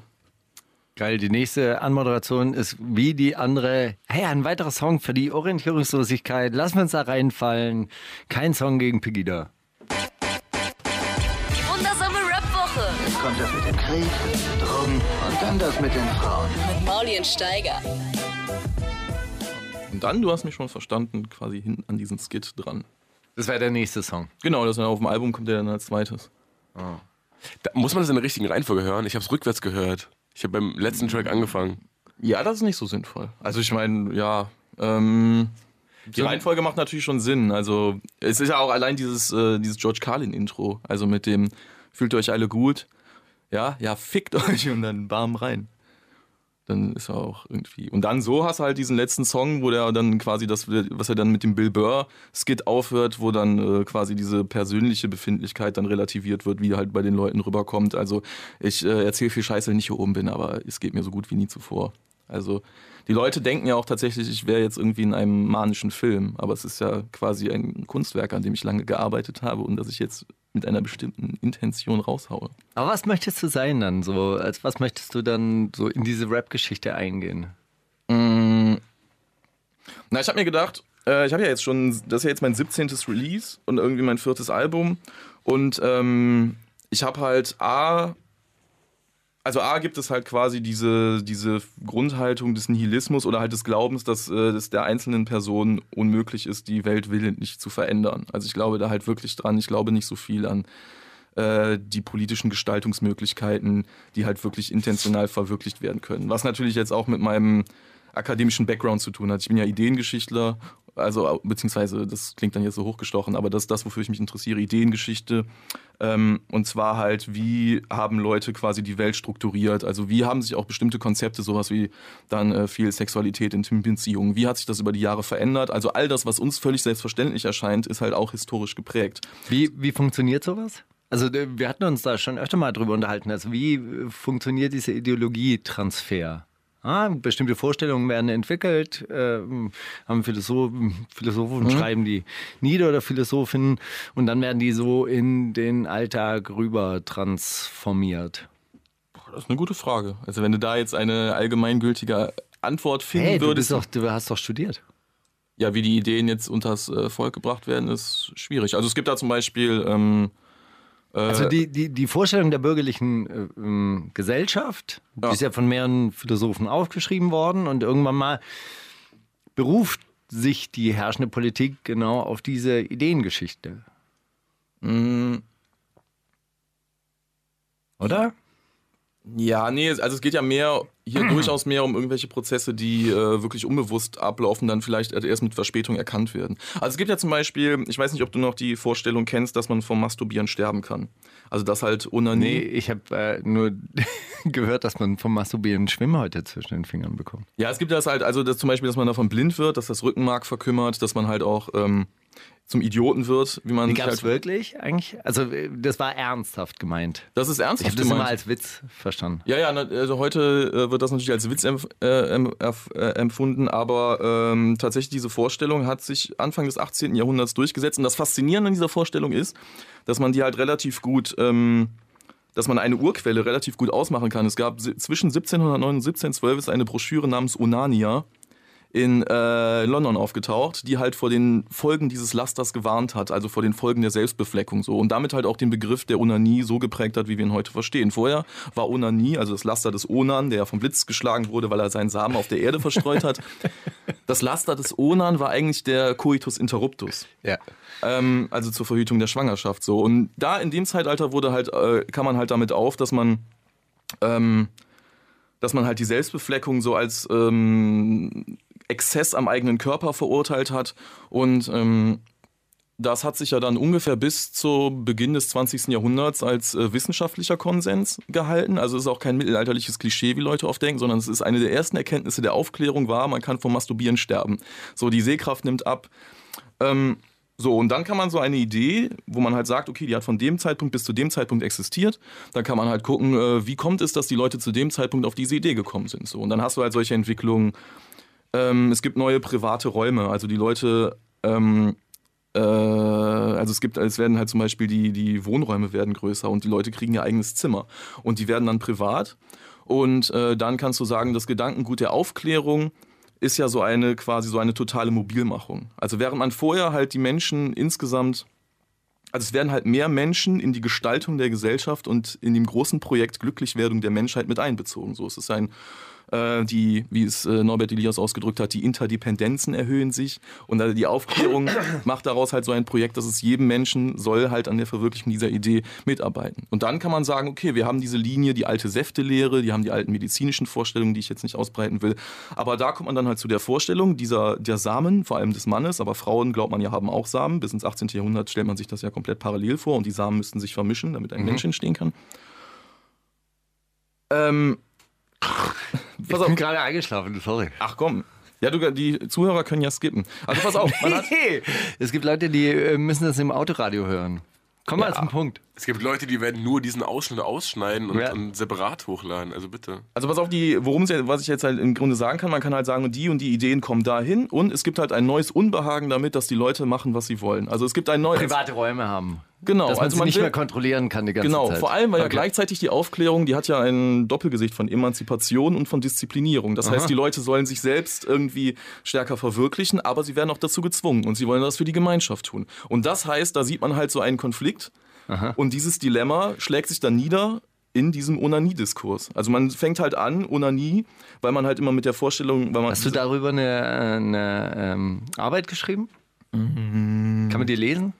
Geil, die nächste Anmoderation ist wie die andere. Hey, ein weiterer Song für die Orientierungslosigkeit. Lassen wir uns da reinfallen. Kein Song gegen Pegida. Die wundersame Rap-Woche kommt das mit dem Krieg, Drogen und dann das mit den Frauen. mit Mauli und Steiger. Und dann, du hast mich schon verstanden, quasi hin an diesen Skit dran. Das wäre der nächste Song. Genau, das auf dem Album kommt der dann als zweites. Da muss man das in der richtigen Reihenfolge hören? Ich habe es rückwärts gehört. Ich habe beim letzten Track angefangen. Ja, das ist nicht so sinnvoll. Also ich meine, ja, ähm, die Reihenfolge macht natürlich schon Sinn. Also es ist ja auch allein dieses, äh, dieses George Carlin-Intro. Also mit dem fühlt ihr euch alle gut. Ja, ja, fickt euch und dann bam rein. Dann ist er auch irgendwie. Und dann so hast du halt diesen letzten Song, wo der dann quasi das, was er dann mit dem Bill Burr-Skit aufhört, wo dann äh, quasi diese persönliche Befindlichkeit dann relativiert wird, wie halt bei den Leuten rüberkommt. Also ich äh, erzähle viel Scheiße, wenn ich hier oben bin, aber es geht mir so gut wie nie zuvor. Also die Leute denken ja auch tatsächlich, ich wäre jetzt irgendwie in einem manischen Film, aber es ist ja quasi ein Kunstwerk, an dem ich lange gearbeitet habe und das ich jetzt mit einer bestimmten Intention raushaue. Aber was möchtest du sein dann? So, als was möchtest du dann so in diese Rap-Geschichte eingehen? Mm. Na, ich habe mir gedacht, äh, ich habe ja jetzt schon, das ist ja jetzt mein 17. Release und irgendwie mein viertes Album. Und ähm, ich habe halt A, also A gibt es halt quasi diese, diese Grundhaltung des Nihilismus oder halt des Glaubens, dass äh, es der einzelnen Person unmöglich ist, die Welt willentlich zu verändern. Also ich glaube da halt wirklich dran. Ich glaube nicht so viel an äh, die politischen Gestaltungsmöglichkeiten, die halt wirklich intentional verwirklicht werden können. Was natürlich jetzt auch mit meinem akademischen Background zu tun hat. Ich bin ja Ideengeschichtler, also beziehungsweise das klingt dann jetzt so hochgestochen, aber das ist das, wofür ich mich interessiere, Ideengeschichte. Ähm, und zwar halt, wie haben Leute quasi die Welt strukturiert? Also wie haben sich auch bestimmte Konzepte, sowas wie dann äh, viel Sexualität, intime Beziehungen, wie hat sich das über die Jahre verändert? Also all das, was uns völlig selbstverständlich erscheint, ist halt auch historisch geprägt. Wie, wie funktioniert sowas? Also äh, wir hatten uns da schon öfter mal drüber unterhalten. Also wie äh, funktioniert dieser Ideologietransfer? Ah, bestimmte Vorstellungen werden entwickelt, äh, haben Philosophen, Philosophen schreiben die nieder oder Philosophinnen und dann werden die so in den Alltag rüber transformiert. Das ist eine gute Frage. Also wenn du da jetzt eine allgemeingültige Antwort finden Hey, du, würdest, bist doch, du hast doch studiert. ja, wie die Ideen jetzt unters äh, Volk gebracht werden, ist schwierig. Also es gibt da zum Beispiel ähm, äh, Also die, die, die Vorstellung der bürgerlichen äh, ähm, Gesellschaft, die Ja. ist ja von mehreren Philosophen aufgeschrieben worden und irgendwann mal beruft sich die herrschende Politik genau auf diese Ideengeschichte. mh, Oder? Ja, nee, also es geht ja mehr, hier durchaus mehr um irgendwelche Prozesse, die äh, wirklich unbewusst ablaufen, dann vielleicht erst mit Verspätung erkannt werden. Also es gibt ja zum Beispiel, ich weiß nicht, ob du noch die Vorstellung kennst, dass man vom Masturbieren sterben kann. Also das halt Nee, Onanie. ich habe äh, nur gehört, dass man vom Masturbieren Schwimmhäute zwischen den Fingern bekommt. Ja, es gibt das halt, also das zum Beispiel, dass man davon blind wird, dass das Rückenmark verkümmert, dass man halt auch ähm, zum Idioten wird, wie man Die gab es halt, wirklich eigentlich? Also äh, das war ernsthaft gemeint. Das ist Ich ernsthaft habe das gemeint. immer als Witz verstanden. Ja, ja, also heute äh, wird das natürlich als Witz empf äh, äh, empfunden, aber ähm, tatsächlich diese Vorstellung hat sich Anfang des 18. Jahrhunderts durchgesetzt. Und das Faszinierende an dieser Vorstellung ist, dass man die halt relativ gut, ähm, dass man eine Urquelle relativ gut ausmachen kann. Es gab zwischen 1709 und 1712 ist eine Broschüre namens Onania in äh, London aufgetaucht, die halt vor den Folgen dieses Lasters gewarnt hat, also vor den Folgen der Selbstbefleckung so und damit halt auch den Begriff der Onanie so geprägt hat, wie wir ihn heute verstehen. Vorher war Onanie, also das Laster des Onan, der vom Blitz geschlagen wurde, weil er seinen Samen auf der Erde verstreut hat. Das Laster des Onan war eigentlich der Coitus interruptus. Ja. Ähm, also zur Verhütung der Schwangerschaft so. Und da in dem Zeitalter wurde halt, äh, kam man halt damit auf, dass man, ähm, dass man halt die Selbstbefleckung so als ähm, Exzess am eigenen Körper verurteilt hat. Und ähm, das hat sich ja dann ungefähr bis zu Beginn des 20. Jahrhunderts als äh, wissenschaftlicher Konsens gehalten. Also es ist auch kein mittelalterliches Klischee, wie Leute oft denken, sondern es ist eine der ersten Erkenntnisse der Aufklärung war, man kann vom Masturbieren sterben. So, die Sehkraft nimmt ab. Ähm, so, und dann kann man so eine Idee, wo man halt sagt, okay, die hat von dem Zeitpunkt bis zu dem Zeitpunkt existiert. Dann kann man halt gucken, äh, wie kommt es, dass die Leute zu dem Zeitpunkt auf diese Idee gekommen sind. So, und dann hast du halt solche Entwicklungen. Ähm, es gibt neue private Räume, also die Leute, ähm, äh, also es gibt, es werden halt zum Beispiel die, die Wohnräume werden größer und die Leute kriegen ihr eigenes Zimmer. Und die werden dann privat. Und äh, dann kannst du sagen, das Gedankengut der Aufklärung ist ja so eine quasi so eine totale Mobilmachung. Also während man vorher halt die Menschen insgesamt, also es werden halt mehr Menschen in die Gestaltung der Gesellschaft und in dem großen Projekt Glücklichwerdung der Menschheit mit einbezogen. So es ist ein die, wie es äh, Norbert Elias ausgedrückt hat, die Interdependenzen erhöhen sich. Und also die Aufklärung macht daraus halt so ein Projekt, dass es jedem Menschen soll halt an der Verwirklichung dieser Idee mitarbeiten. Und dann kann man sagen, okay, wir haben diese Linie, die alte Säftelehre, die haben die alten medizinischen Vorstellungen, die ich jetzt nicht ausbreiten will. Aber da kommt man dann halt zu der Vorstellung, dieser, der Samen, vor allem des Mannes, aber Frauen, glaubt man ja, haben auch Samen. Bis ins 18. Jahrhundert stellt man sich das ja komplett parallel vor und die Samen müssten sich vermischen, damit ein mhm. Mensch entstehen kann. Ähm, ich bin gerade eingeschlafen, sorry. Ach komm. Ja, du, die Zuhörer können ja skippen. Also pass auf. Man hat es gibt Leute, die äh, müssen das im Autoradio hören. Komm mal ja. zum Punkt. Es gibt Leute, die werden nur diesen Ausschnitt ausschneiden und, ja. und separat hochladen. Also bitte. Also pass auf, die, worum was ich jetzt halt im Grunde sagen kann, man kann halt sagen, die und die Ideen kommen dahin und es gibt halt ein neues Unbehagen damit, dass die Leute machen, was sie wollen. Also es gibt ein neues. Private Räume haben. Genau, dass man also man nicht will, mehr kontrollieren kann die ganze genau, Zeit. Genau, vor allem, weil okay. ja gleichzeitig die Aufklärung, die hat ja ein Doppelgesicht von Emanzipation und von Disziplinierung. Das Aha. heißt, die Leute sollen sich selbst irgendwie stärker verwirklichen, aber sie werden auch dazu gezwungen und sie wollen das für die Gemeinschaft tun. Und das heißt, da sieht man halt so einen Konflikt Aha. und dieses Dilemma schlägt sich dann nieder in diesem Onanie-Diskurs. Also man fängt halt an, Onanie, weil man halt immer mit der Vorstellung... Weil man Hast du darüber eine, eine ähm, Arbeit geschrieben? Mhm. Kann man die lesen?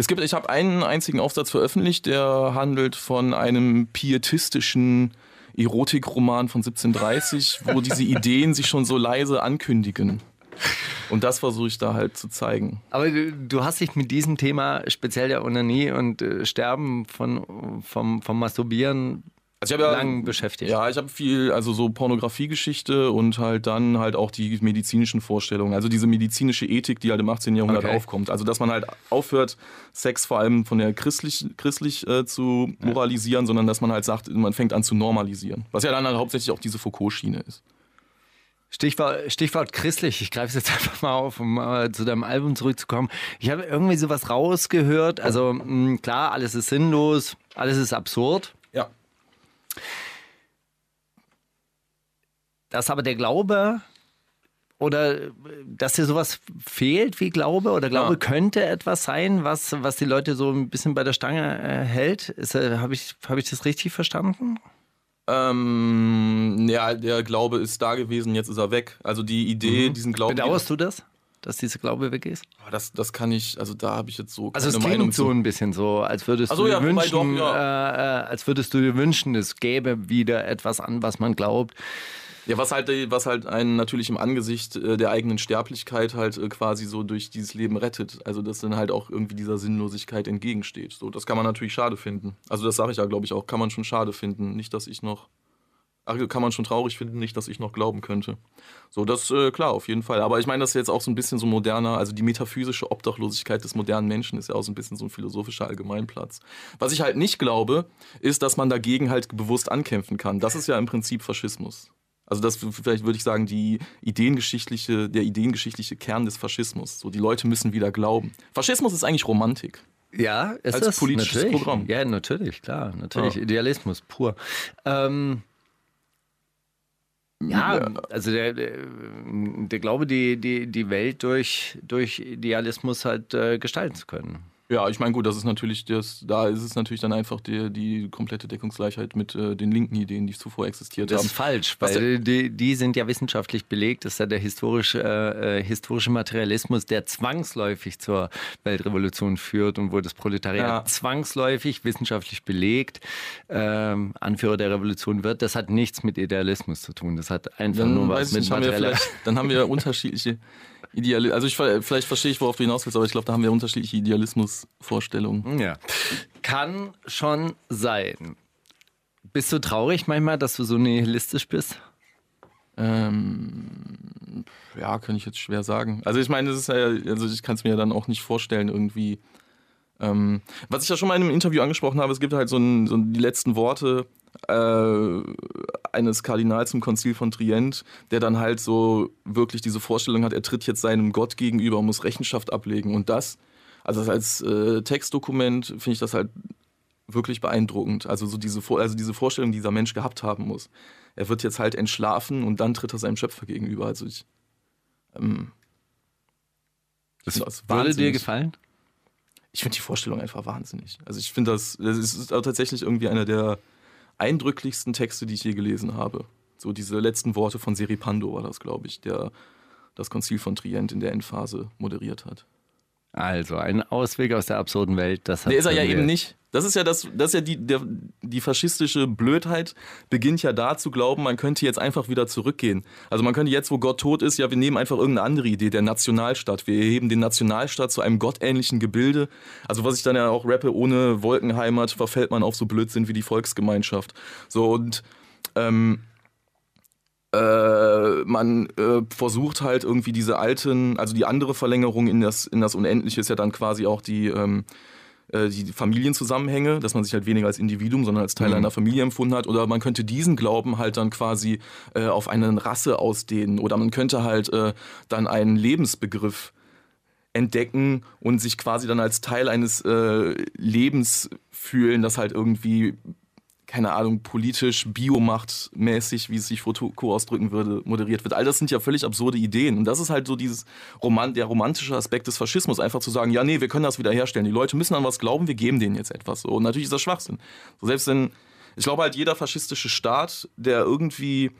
Es gibt, ich habe einen einzigen Aufsatz veröffentlicht, der handelt von einem pietistischen Erotikroman von 1730, wo diese Ideen sich schon so leise ankündigen. Und das versuche ich da halt zu zeigen. Aber du, du, hast dich mit diesem Thema, speziell der Onanie und äh, Sterben von, vom, vom Masturbieren, also ich ja, lang beschäftigt. Ja, ich habe viel, also so Pornografiegeschichte und halt dann halt auch die medizinischen Vorstellungen. Also diese medizinische Ethik, die halt im 18. Jahrhundert okay. aufkommt. Also dass man halt aufhört, Sex vor allem von der christlich, christlich äh, zu moralisieren, ja. sondern dass man halt sagt, man fängt an zu normalisieren. Was ja dann halt hauptsächlich auch diese Foucault-Schiene ist. Stichwort, Stichwort christlich, ich greife es jetzt einfach mal auf, um äh, zu deinem Album zurückzukommen. Ich habe irgendwie sowas rausgehört. Also mh, klar, alles ist sinnlos, alles ist absurd. Dass aber der Glaube oder dass dir sowas fehlt wie Glaube oder Glaube ja. könnte etwas sein, was, was die Leute so ein bisschen bei der Stange äh, hält. Äh, Habe ich, hab ich das richtig verstanden? Ähm, ja, der Glaube ist da gewesen, jetzt ist er weg. Also die Idee, mhm. diesen Glauben. Bedauerst du das? Dass dieser Glaube weg ist? Das, das kann ich, also da habe ich jetzt so keine Also es klingt Meinung so ein bisschen so, als würdest so, du dir ja, wünschen, doch, ja. äh, äh, als würdest du dir wünschen, es gäbe wieder etwas an, was man glaubt. Ja, was halt, was halt einen natürlich im Angesicht äh, der eigenen Sterblichkeit halt äh, quasi so durch dieses Leben rettet. Also das dann halt auch irgendwie dieser Sinnlosigkeit entgegensteht. So, das kann man natürlich schade finden. Also das sage ich ja, glaube ich, auch, kann man schon schade finden. Nicht, dass ich noch. Ach, kann man schon traurig finden, nicht, dass ich noch glauben könnte. So, das äh, klar, auf jeden Fall. Aber ich meine, das ist jetzt auch so ein bisschen so moderner, also die metaphysische Obdachlosigkeit des modernen Menschen ist ja auch so ein bisschen so ein philosophischer Allgemeinplatz. Was ich halt nicht glaube, ist, dass man dagegen halt bewusst ankämpfen kann. Das ist ja im Prinzip Faschismus. Also das vielleicht würde ich sagen, die ideengeschichtliche, der ideengeschichtliche Kern des Faschismus. So, die Leute müssen wieder glauben. Faschismus ist eigentlich Romantik. Ja, ist als das politisches natürlich. Programm. Ja, natürlich, klar, natürlich. Ja. Idealismus pur. Ähm, ja, also der, der, Glaube, die, die, die Welt durch, durch Idealismus halt äh, gestalten zu können. Ja, ich meine, gut, das ist natürlich das, da ist es natürlich dann einfach die, die komplette Deckungsgleichheit mit äh, den linken Ideen, die zuvor existiert das haben. Das ist falsch, weil die, die, sind ja wissenschaftlich belegt. Das ist ja der historische, äh, äh, historische Materialismus, der zwangsläufig zur Weltrevolution führt und wo das Proletariat ja. zwangsläufig wissenschaftlich belegt ähm, Anführer der Revolution wird. Das hat nichts mit Idealismus zu tun. Das hat einfach dann nur was mit nicht, Material. Dann haben wir unterschiedliche Ideali also ich, vielleicht verstehe ich, worauf du hinaus willst, aber ich glaube, da haben wir unterschiedliche Idealismusvorstellungen. Ja. Kann schon sein. Bist du traurig manchmal, dass du so nihilistisch bist? Ähm, ja, kann ich jetzt schwer sagen. Also ich meine, das ist ja, also ich kann es mir ja dann auch nicht vorstellen, irgendwie. Ähm, was ich ja schon mal in einem Interview angesprochen habe, es gibt halt so, ein, so die letzten Worte äh, eines Kardinals im Konzil von Trient, der dann halt so wirklich diese Vorstellung hat, er tritt jetzt seinem Gott gegenüber und muss Rechenschaft ablegen. Und das, also als äh, Textdokument finde ich das halt wirklich beeindruckend. Also so diese, also diese Vorstellung, die dieser Mensch gehabt haben muss. Er wird jetzt halt entschlafen und dann tritt er seinem Schöpfer gegenüber. Also ich. Ähm, das, das würde dir gefallen? Ich finde die Vorstellung einfach wahnsinnig. Also ich finde das, das ist tatsächlich irgendwie einer der eindrücklichsten Texte, die ich je gelesen habe. So diese letzten Worte von Seripando war das, glaube ich, der das Konzil von Trient in der Endphase moderiert hat. Also, ein Ausweg aus der absurden Welt. Das hat Nee, ist er ja eben nicht. Das ist ja das, das ist ja die, der, die faschistische Blödheit beginnt ja da zu glauben, man könnte jetzt einfach wieder zurückgehen. Also man könnte jetzt, wo Gott tot ist, ja, wir nehmen einfach irgendeine andere Idee, der Nationalstaat. Wir erheben den Nationalstaat zu einem gottähnlichen Gebilde. Also was ich dann ja auch rappe, ohne Wolkenheimat verfällt man auf so Blödsinn wie die Volksgemeinschaft. So und ähm, äh, man äh, versucht halt irgendwie diese alten, also die andere Verlängerung in das, in das Unendliche ist ja dann quasi auch die, ähm, äh, die Familienzusammenhänge, dass man sich halt weniger als Individuum, sondern als Teil einer Familie empfunden hat. Oder man könnte diesen Glauben halt dann quasi äh, auf eine Rasse ausdehnen. Oder man könnte halt äh, dann einen Lebensbegriff entdecken und sich quasi dann als Teil eines äh, Lebens fühlen, das halt irgendwie keine Ahnung, politisch, biomachtmäßig, wie es sich Foucault ausdrücken würde, moderiert wird. All das sind ja völlig absurde Ideen. Und das ist halt so dieses Roman, der romantische Aspekt des Faschismus, einfach zu sagen, ja, nee, wir können das wiederherstellen. Die Leute müssen an was glauben, wir geben denen jetzt etwas. So, und natürlich ist das Schwachsinn. So, selbst wenn, ich glaube halt, jeder faschistische Staat, der irgendwie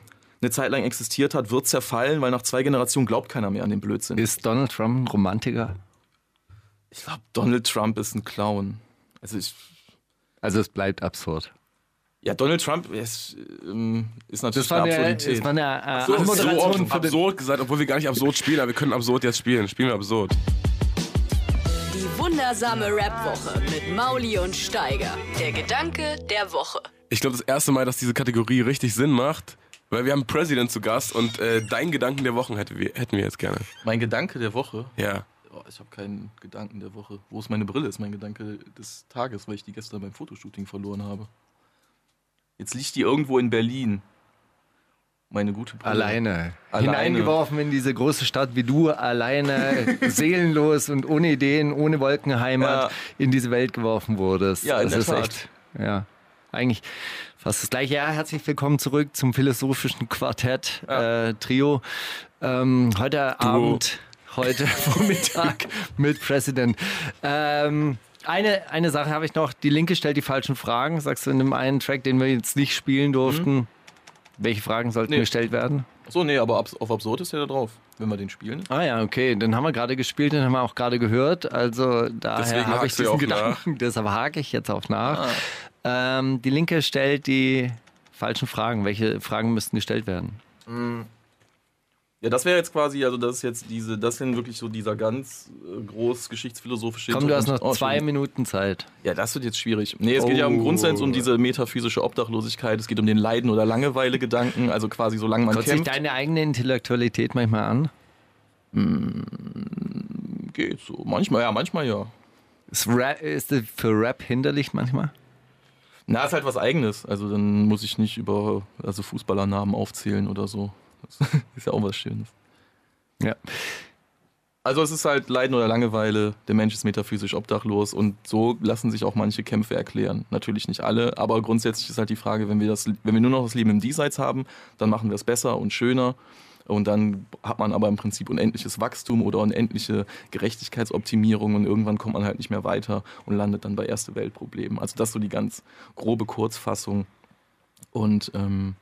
eine Zeit lang existiert hat, wird zerfallen, weil nach zwei Generationen glaubt keiner mehr an den Blödsinn. Ist Donald Trump ein Romantiker? Ich glaube, Donald Trump ist ein Clown. Also ich, Also, es bleibt absurd. Ja, Donald Trump ist, ähm, ist natürlich Das war eine Absurdität. das war eine äh, So, das ist so oft absurd gesagt, obwohl wir gar nicht absurd spielen, aber wir können absurd jetzt spielen. Spielen wir absurd. Die wundersame Rap-Woche mit Mauli und Steiger. Der Gedanke der Woche. Ich glaube, das erste Mal, dass diese Kategorie richtig Sinn macht, weil wir haben President zu Gast und äh, deinen Gedanken der Wochen hätten wir, hätten wir jetzt gerne. Mein Gedanke der Woche. Ja. Oh, ich habe keinen Gedanken der Woche. Wo ist meine Brille? Ist mein Gedanke des Tages, weil ich die gestern beim Fotoshooting verloren habe. Jetzt liegt die irgendwo in Berlin. Meine gute Brille. Alleine. Alleine. Hineingeworfen in diese große Stadt wie du, alleine, seelenlos und ohne Ideen, ohne Wolkenheimat Ja. in diese Welt geworfen wurdest. Ja, in das der ist Tat. echt, ja, eigentlich fast das gleiche. Ja, herzlich willkommen zurück zum philosophischen Quartett, äh, Trio. Ähm, heute Abend, heute Vormittag mit President. Ähm, eine, eine Sache habe ich noch. Die Linke stellt die falschen Fragen, sagst du in dem einen Track, den wir jetzt nicht spielen durften. Welche Fragen sollten Nee. gestellt werden? So, nee, aber auf Absurd ist ja da drauf, wenn wir den spielen. Ah ja, okay. Den haben wir gerade gespielt, den haben wir auch gerade gehört. Also daher Deswegen habe ich diesen Gedanken. Deshalb hake ich jetzt auch nach. Ah. Ähm, die Linke stellt die falschen Fragen. Welche Fragen müssten gestellt werden? Ja, das wäre jetzt quasi, also das ist jetzt diese, das sind wirklich so dieser ganz äh, groß geschichtsphilosophische Komm, du hast noch Oh, zwei. Minuten Zeit. Ja, das wird jetzt schwierig. Nee, es geht ja im Oh. Grundsatz um diese metaphysische Obdachlosigkeit, es geht um den Leiden- oder Langeweile-Gedanken, also quasi solange man sich kämpft, deine eigene Intellektualität manchmal an? geht so. Manchmal ja, manchmal ja. Ist, Rap, ist das für Rap hinderlich manchmal? Na, ist halt was Eigenes. Also dann muss ich nicht über also Fußballernamen aufzählen oder so. Ist ja auch was Schönes. Ja. Also es ist halt Leiden oder Langeweile, der Mensch ist metaphysisch obdachlos und so lassen sich auch manche Kämpfe erklären. Natürlich nicht alle, aber grundsätzlich ist halt die Frage, wenn wir, das, wenn wir nur noch das Leben im Diesseits haben, dann machen wir es besser und schöner und dann hat man aber im Prinzip unendliches Wachstum oder unendliche Gerechtigkeitsoptimierung und irgendwann kommt man halt nicht mehr weiter und landet dann bei Erste Weltproblemen. Also das ist so die ganz grobe Kurzfassung und ähm,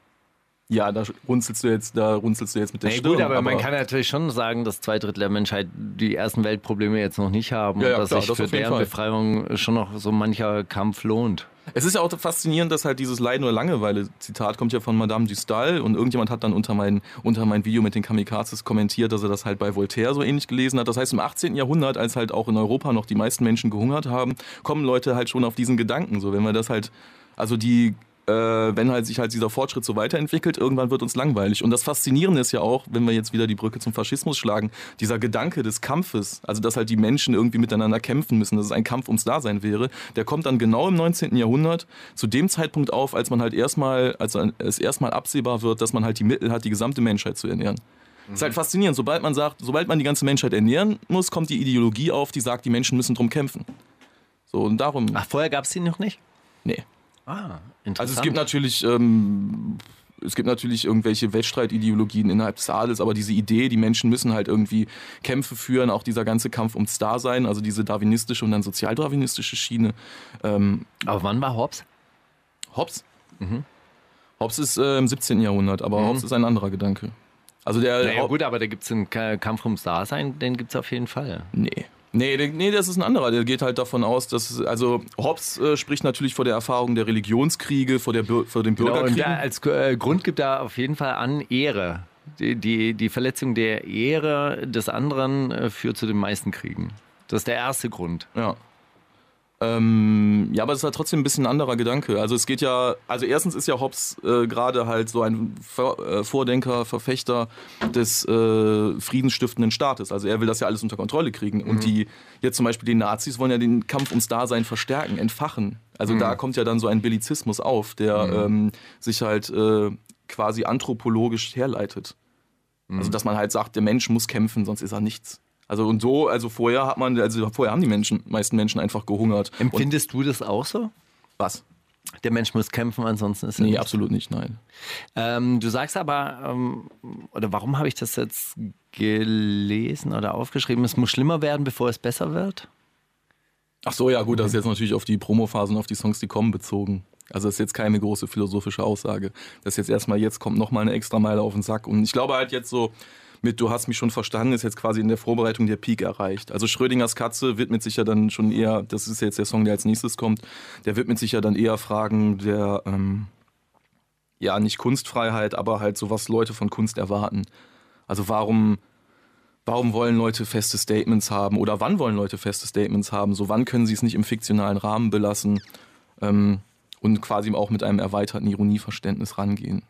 ja, da runzelst du jetzt, da runzelst du jetzt mit der Nee, Stirn. gut, aber, man kann natürlich schon sagen, dass zwei Drittel der Menschheit die ersten Weltprobleme jetzt noch nicht haben Ja, ja, und dass klar, sich das für deren Fall. Befreiung schon noch so mancher Kampf lohnt. Es ist ja auch faszinierend, dass halt dieses Leiden oder Langeweile-Zitat kommt ja von Madame du Stael und irgendjemand hat dann unter mein, unter mein Video mit den Kamikazes kommentiert, dass er das halt bei Voltaire so ähnlich gelesen hat. Das heißt, im 18. Jahrhundert, als halt auch in Europa noch die meisten Menschen gehungert haben, kommen Leute halt schon auf diesen Gedanken. So, wenn wir das halt, also die äh, wenn halt sich halt dieser Fortschritt so weiterentwickelt, irgendwann wird uns langweilig. Und das Faszinierende ist ja auch, wenn wir jetzt wieder die Brücke zum Faschismus schlagen, dieser Gedanke des Kampfes, also dass halt die Menschen irgendwie miteinander kämpfen müssen, dass es ein Kampf ums Dasein wäre, der kommt dann genau im 19. Jahrhundert zu dem Zeitpunkt auf, als man halt erstmal, als es erstmal absehbar wird, dass man halt die Mittel hat, die gesamte Menschheit zu ernähren. Das ist halt faszinierend. Sobald man sagt, sobald man die ganze Menschheit ernähren muss, kommt die Ideologie auf, die sagt, die Menschen müssen drum kämpfen. So, und darum. Ach, vorher gab es die noch nicht? Nee. Ah, interessant. Also es gibt natürlich, ähm, es gibt natürlich irgendwelche Wettstreitideologien innerhalb des Adels, aber diese Idee, die Menschen müssen halt irgendwie Kämpfe führen, auch dieser ganze Kampf ums Dasein, also diese darwinistische und dann sozialdarwinistische Schiene. Ähm, Aber wann war Hobbes? Hobbes? Hobbes ist äh, im 17. Jahrhundert, aber Hobbes ist ein anderer Gedanke. Also der Naja, gut, aber da gibt es einen Ka- Kampf ums Dasein, den gibt es auf jeden Fall. Nee. Nee, nee, das ist ein anderer. Der geht halt davon aus, dass also Hobbes äh, spricht natürlich vor der Erfahrung der Religionskriege, vor, der, vor den Genau, und Bürgerkriegen. der als äh, Grund gibt er auf jeden Fall an Ehre. Die, die, die Verletzung der Ehre des anderen äh, führt zu den meisten Kriegen. Das ist der erste Grund. Ja. Ähm, ja, aber es ist halt trotzdem ein bisschen ein anderer Gedanke. Also es geht ja, also erstens ist ja Hobbes äh, gerade halt so ein Ver äh, Vordenker, Verfechter des äh, friedensstiftenden Staates. Also er will das ja alles unter Kontrolle kriegen. Und die, jetzt zum Beispiel die Nazis wollen ja den Kampf ums Dasein verstärken, entfachen. Also da kommt ja dann so ein Bellizismus auf, der ähm, sich halt äh, quasi anthropologisch herleitet. Also dass man halt sagt, der Mensch muss kämpfen, sonst ist er nichts. Also und so, also vorher hat man, also vorher haben die Menschen, meisten Menschen einfach gehungert. Und Empfindest du das auch so? was? Der Mensch muss kämpfen, ansonsten ist er Nee, nicht. absolut nicht, nein. Ähm, du sagst aber, ähm, oder warum habe ich das jetzt gelesen oder aufgeschrieben? Es muss schlimmer werden, bevor es besser wird? Ach so, ja gut, das ist jetzt natürlich auf die Promophasen, auf die Songs, die kommen, bezogen. Also das ist jetzt keine große philosophische Aussage. Das ist jetzt erstmal, jetzt kommt nochmal eine extra Meile auf den Sack. Und ich glaube halt jetzt so, mit Du hast mich schon verstanden, ist jetzt quasi in der Vorbereitung der Peak erreicht. Also Schrödingers Katze widmet sich ja dann schon eher, das ist jetzt der Song, der als nächstes kommt, der widmet sich ja dann eher Fragen der, ähm, ja, nicht Kunstfreiheit, aber halt so, was Leute von Kunst erwarten. Also warum, warum wollen Leute feste Statements haben oder wann wollen Leute feste Statements haben? So wann können sie es nicht im fiktionalen Rahmen belassen ähm, und quasi auch mit einem erweiterten Ironieverständnis rangehen.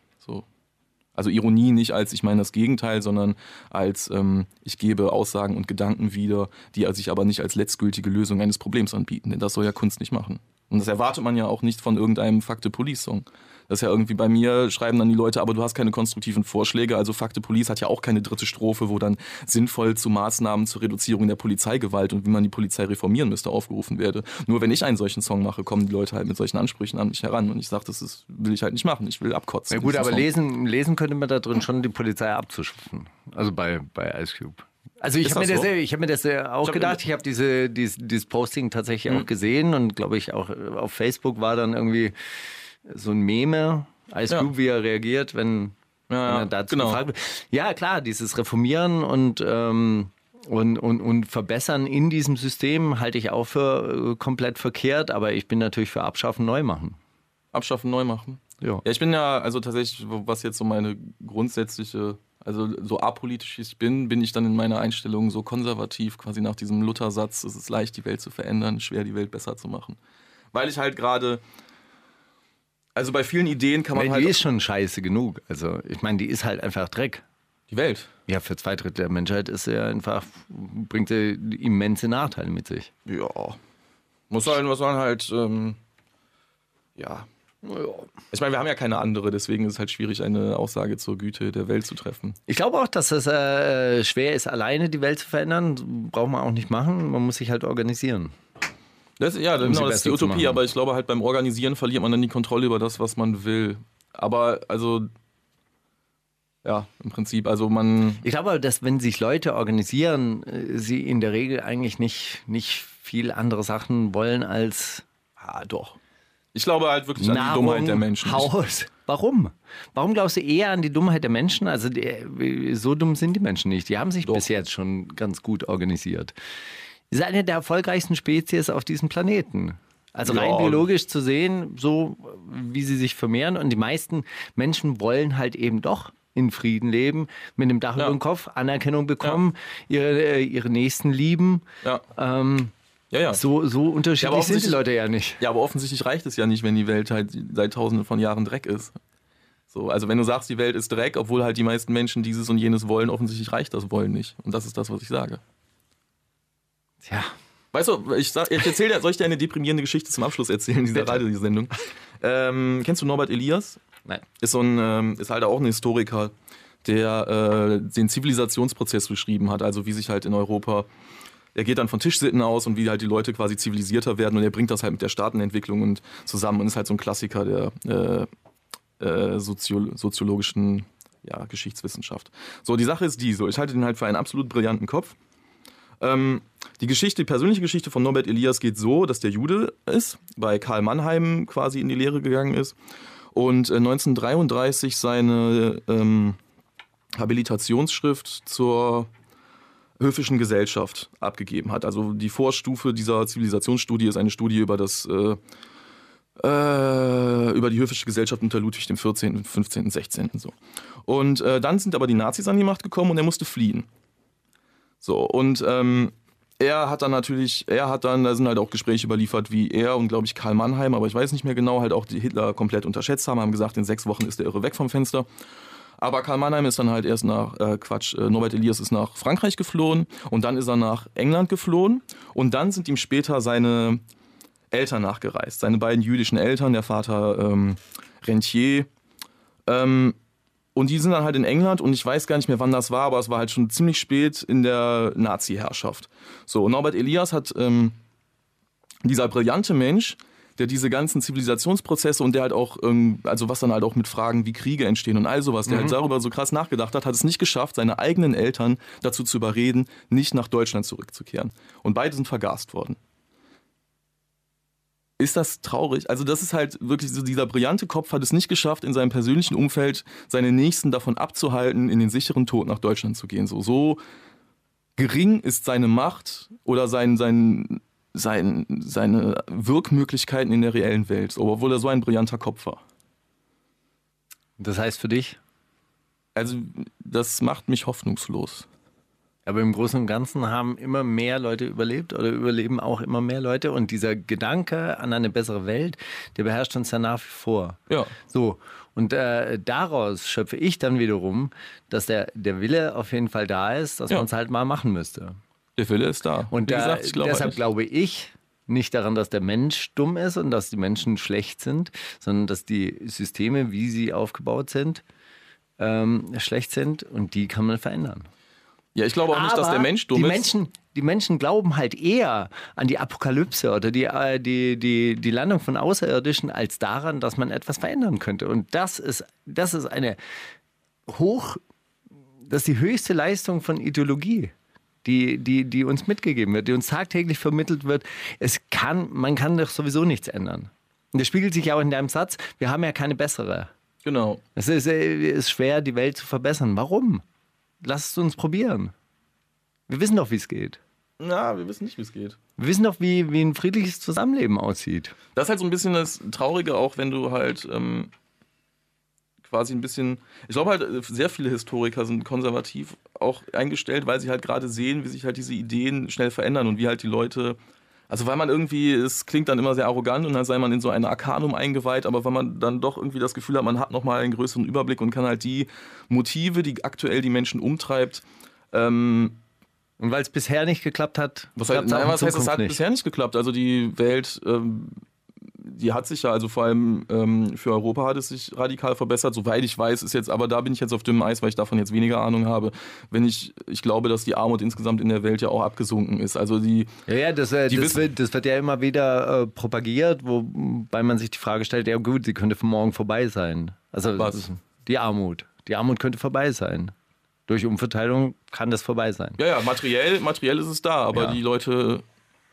So. Also Ironie nicht als ich meine das Gegenteil, sondern als ähm, ich gebe Aussagen und Gedanken wieder, die sich aber nicht als letztgültige Lösung eines Problems anbieten. Denn das soll ja Kunst nicht machen. Und das erwartet man ja auch nicht von irgendeinem Fakte Police Song. Das ist ja irgendwie bei mir, schreiben dann die Leute, aber du hast keine konstruktiven Vorschläge. Also Fakte Police hat ja auch keine dritte Strophe, wo dann sinnvoll zu Maßnahmen zur Reduzierung der Polizeigewalt und wie man die Polizei reformieren müsste aufgerufen werde. Nur wenn ich einen solchen Song mache, kommen die Leute halt mit solchen Ansprüchen an mich heran. Und ich sage, das ist, will ich halt nicht machen. Ich will abkotzen. Ja gut, aber Song. lesen, lesen könnte man da drin schon die Polizei abzuschaffen. Also bei, bei Ice Cube. Also ich habe mir, das das so? ich hab mir das auch hab gedacht. Ich habe diese, dieses, dieses Posting tatsächlich Mhm. auch gesehen und glaube ich auch äh, auf Facebook war dann irgendwie so ein Meme, Ice Ja. Cube, wie er reagiert, wenn, Ja, ja, wenn er dazu genau. gefragt wird. Ja klar, dieses Reformieren und ähm, und, und, und verbessern in diesem System halte ich auch für äh, komplett verkehrt, aber ich bin natürlich für Abschaffen, neu machen. Abschaffen, neu machen. Ja. Ja, ich bin ja, also tatsächlich, was jetzt so meine grundsätzliche, also so apolitisch ich bin, bin ich dann in meiner Einstellung so konservativ, quasi nach diesem Luther-Satz, es ist leicht, die Welt zu verändern, schwer, die Welt besser zu machen. Weil ich halt gerade, also bei vielen Ideen kann man Weil halt... die ist schon scheiße genug. Also ich meine, die ist halt einfach Dreck. die Welt. Ja, für zwei Drittel der Menschheit ist er einfach, bringt er immense Nachteile mit sich. Ja. Muss halt, muss man halt, ähm, ja. Ich meine, wir haben ja keine andere, deswegen ist es halt schwierig, eine Aussage zur Güte der Welt zu treffen. Ich glaube auch, dass es äh, schwer ist, alleine die Welt zu verändern. Braucht man auch nicht machen. Man muss sich halt organisieren. Das, ja, Um genau, das ist die Utopie, aber ich glaube halt beim Organisieren verliert man dann die Kontrolle über das, was man will. Aber also, ja, im Prinzip, also man, Ich glaube, dass wenn sich Leute organisieren, äh, sie in der Regel eigentlich nicht, nicht viel andere Sachen wollen als ah, doch. Ich glaube halt wirklich an die Nahrung, Dummheit der Menschen. Haus. Warum? Warum glaubst du eher an die Dummheit der Menschen? Also die, so dumm sind die Menschen nicht. Die haben sich Doch. bis jetzt schon ganz gut organisiert. Sie sind eine der erfolgreichsten Spezies auf diesem Planeten. Also rein Ja. biologisch zu sehen, so wie sie sich vermehren. Und die meisten Menschen wollen halt eben doch in Frieden leben, mit einem Dach Ja. über dem Kopf, Anerkennung bekommen, ihre, äh, ihre Nächsten lieben. ja, Ähm, ja, ja. so, so Ja, unterschiedlich sind die Leute ja nicht. Ja, aber offensichtlich reicht es ja nicht, wenn die Welt halt seit tausenden von Jahren Dreck ist. So, also wenn du sagst, die Welt ist Dreck, obwohl halt die meisten Menschen dieses und jenes wollen, offensichtlich reicht das Wollen nicht. Und das ist das, was ich sage. Tja. Weißt du, ich, sag, ich erzähl dir, soll ich dir eine deprimierende Geschichte zum Abschluss erzählen, dieser. Radiosendung? Ähm, kennst du Norbert Elias? Nein. Ist so ein, ähm, ist halt auch ein Historiker, der äh, den Zivilisationsprozess beschrieben hat, also wie sich halt in Europa er geht dann von Tischsitten aus und wie halt die Leute quasi zivilisierter werden und er bringt das halt mit der Staatenentwicklung und zusammen und ist halt so ein Klassiker der äh, äh, Sozio soziologischen ja, Geschichtswissenschaft. So, die Sache ist die, so, ich halte den halt für einen absolut brillanten Kopf. Ähm, die Geschichte, die persönliche Geschichte von Norbert Elias geht so, dass der Jude ist, bei Karl Mannheim quasi in die Lehre gegangen ist und äh, 1933 seine ähm, Habilitationsschrift zur höfischen Gesellschaft abgegeben hat. Also die Vorstufe dieser Zivilisationsstudie ist eine Studie über das äh, äh, über die höfische Gesellschaft unter Ludwig dem 14., 15., 16. so. Und äh, dann sind aber die Nazis an die Macht gekommen und er musste fliehen. So, und ähm, er hat dann natürlich, er hat dann, da sind halt auch Gespräche überliefert, wie er und glaube ich Karl Mannheim, aber ich weiß nicht mehr genau, halt auch die Hitler komplett unterschätzt haben, haben gesagt, in sechs Wochen ist der Irre weg vom Fenster. Aber Karl Mannheim ist dann halt erst nach, äh, Quatsch, äh, Norbert Elias ist nach Frankreich geflohen und dann ist er nach England geflohen und dann sind ihm später seine Eltern nachgereist, seine beiden jüdischen Eltern, der Vater ähm, Rentier. Ähm, und die sind dann halt in England und ich weiß gar nicht mehr, wann das war, aber es war halt schon ziemlich spät in der Nazi-Herrschaft. So, und Norbert Elias hat, ähm, dieser brillante Mensch, der diese ganzen Zivilisationsprozesse und der halt auch, ähm, also was dann halt auch mit Fragen wie Kriege entstehen und all sowas, der halt darüber so krass nachgedacht hat, hat es nicht geschafft, seine eigenen Eltern dazu zu überreden, nicht nach Deutschland zurückzukehren. Und beide sind vergast worden. Ist das traurig? Also das ist halt wirklich so, dieser brillante Kopf hat es nicht geschafft, in seinem persönlichen Umfeld seine Nächsten davon abzuhalten, in den sicheren Tod nach Deutschland zu gehen. So, so gering ist seine Macht oder sein, sein, sein, seine Wirkmöglichkeiten in der reellen Welt, obwohl er so ein brillanter Kopf war. Das heißt für dich? Also das macht mich hoffnungslos. Aber im Großen und Ganzen haben immer mehr Leute überlebt oder überleben auch immer mehr Leute. Und dieser Gedanke an eine bessere Welt, der beherrscht uns ja nach wie vor. Ja. So. Und äh, daraus schöpfe ich dann wiederum, dass der, der Wille auf jeden Fall da ist, dass Ja. man es halt mal machen müsste. Der Wille ist da. Und da, gesagt, ich glaube deshalb echt. glaube ich nicht daran, dass der Mensch dumm ist und dass die Menschen schlecht sind, sondern dass die Systeme, wie sie aufgebaut sind, ähm, schlecht sind und die kann man verändern. Ja, ich glaube auch nicht, dass der Mensch dumm die ist. Menschen, die Menschen glauben halt eher an die Apokalypse oder die, äh, die, die, die Landung von Außerirdischen als daran, dass man etwas verändern könnte. Und das ist, das ist eine hoch, das ist die höchste Leistung von Ideologie. Die, die, die uns mitgegeben wird, die uns tagtäglich vermittelt wird. Es kann, man kann doch sowieso nichts ändern. Und das spiegelt sich ja auch in deinem Satz, wir haben ja keine bessere. Genau. Es ist, äh, ist schwer, die Welt zu verbessern. Warum? Lass es uns probieren. Wir wissen doch, wie es geht. Na, wir wissen nicht, wie es geht. Wir wissen doch, wie, wie ein friedliches Zusammenleben aussieht. Das ist halt so ein bisschen das Traurige, auch wenn du halt ähm, quasi ein bisschen. Ich glaube halt, äh, sehr viele Historiker sind konservativ auch eingestellt, weil sie halt gerade sehen, wie sich halt diese Ideen schnell verändern und wie halt die Leute. Also weil man irgendwie, es klingt dann immer sehr arrogant und dann sei man in so ein Arkanum eingeweiht, aber weil man dann doch irgendwie das Gefühl hat, man hat nochmal einen größeren Überblick und kann halt die Motive, die aktuell die Menschen umtreibt, ähm, Und weil es bisher nicht geklappt hat, was, auch nein, in was heißt, es hat nicht. bisher nicht geklappt. Also die Welt, ähm, die hat sich ja, also vor allem ähm, für Europa hat es sich radikal verbessert. Soweit ich weiß, ist jetzt, aber da bin ich jetzt auf dünnem Eis, weil ich davon jetzt weniger Ahnung habe. Wenn ich, ich glaube, dass die Armut insgesamt in der Welt ja auch abgesunken ist. Also die, Ja, ja das, äh, das, wird, das wird ja immer wieder äh, propagiert, wobei man sich die Frage stellt, ja gut, sie könnte von morgen vorbei sein. Also Was? die Armut. Die Armut könnte vorbei sein. Durch Umverteilung kann das vorbei sein. ja, ja, materiell, materiell ist es da, aber Ja. die Leute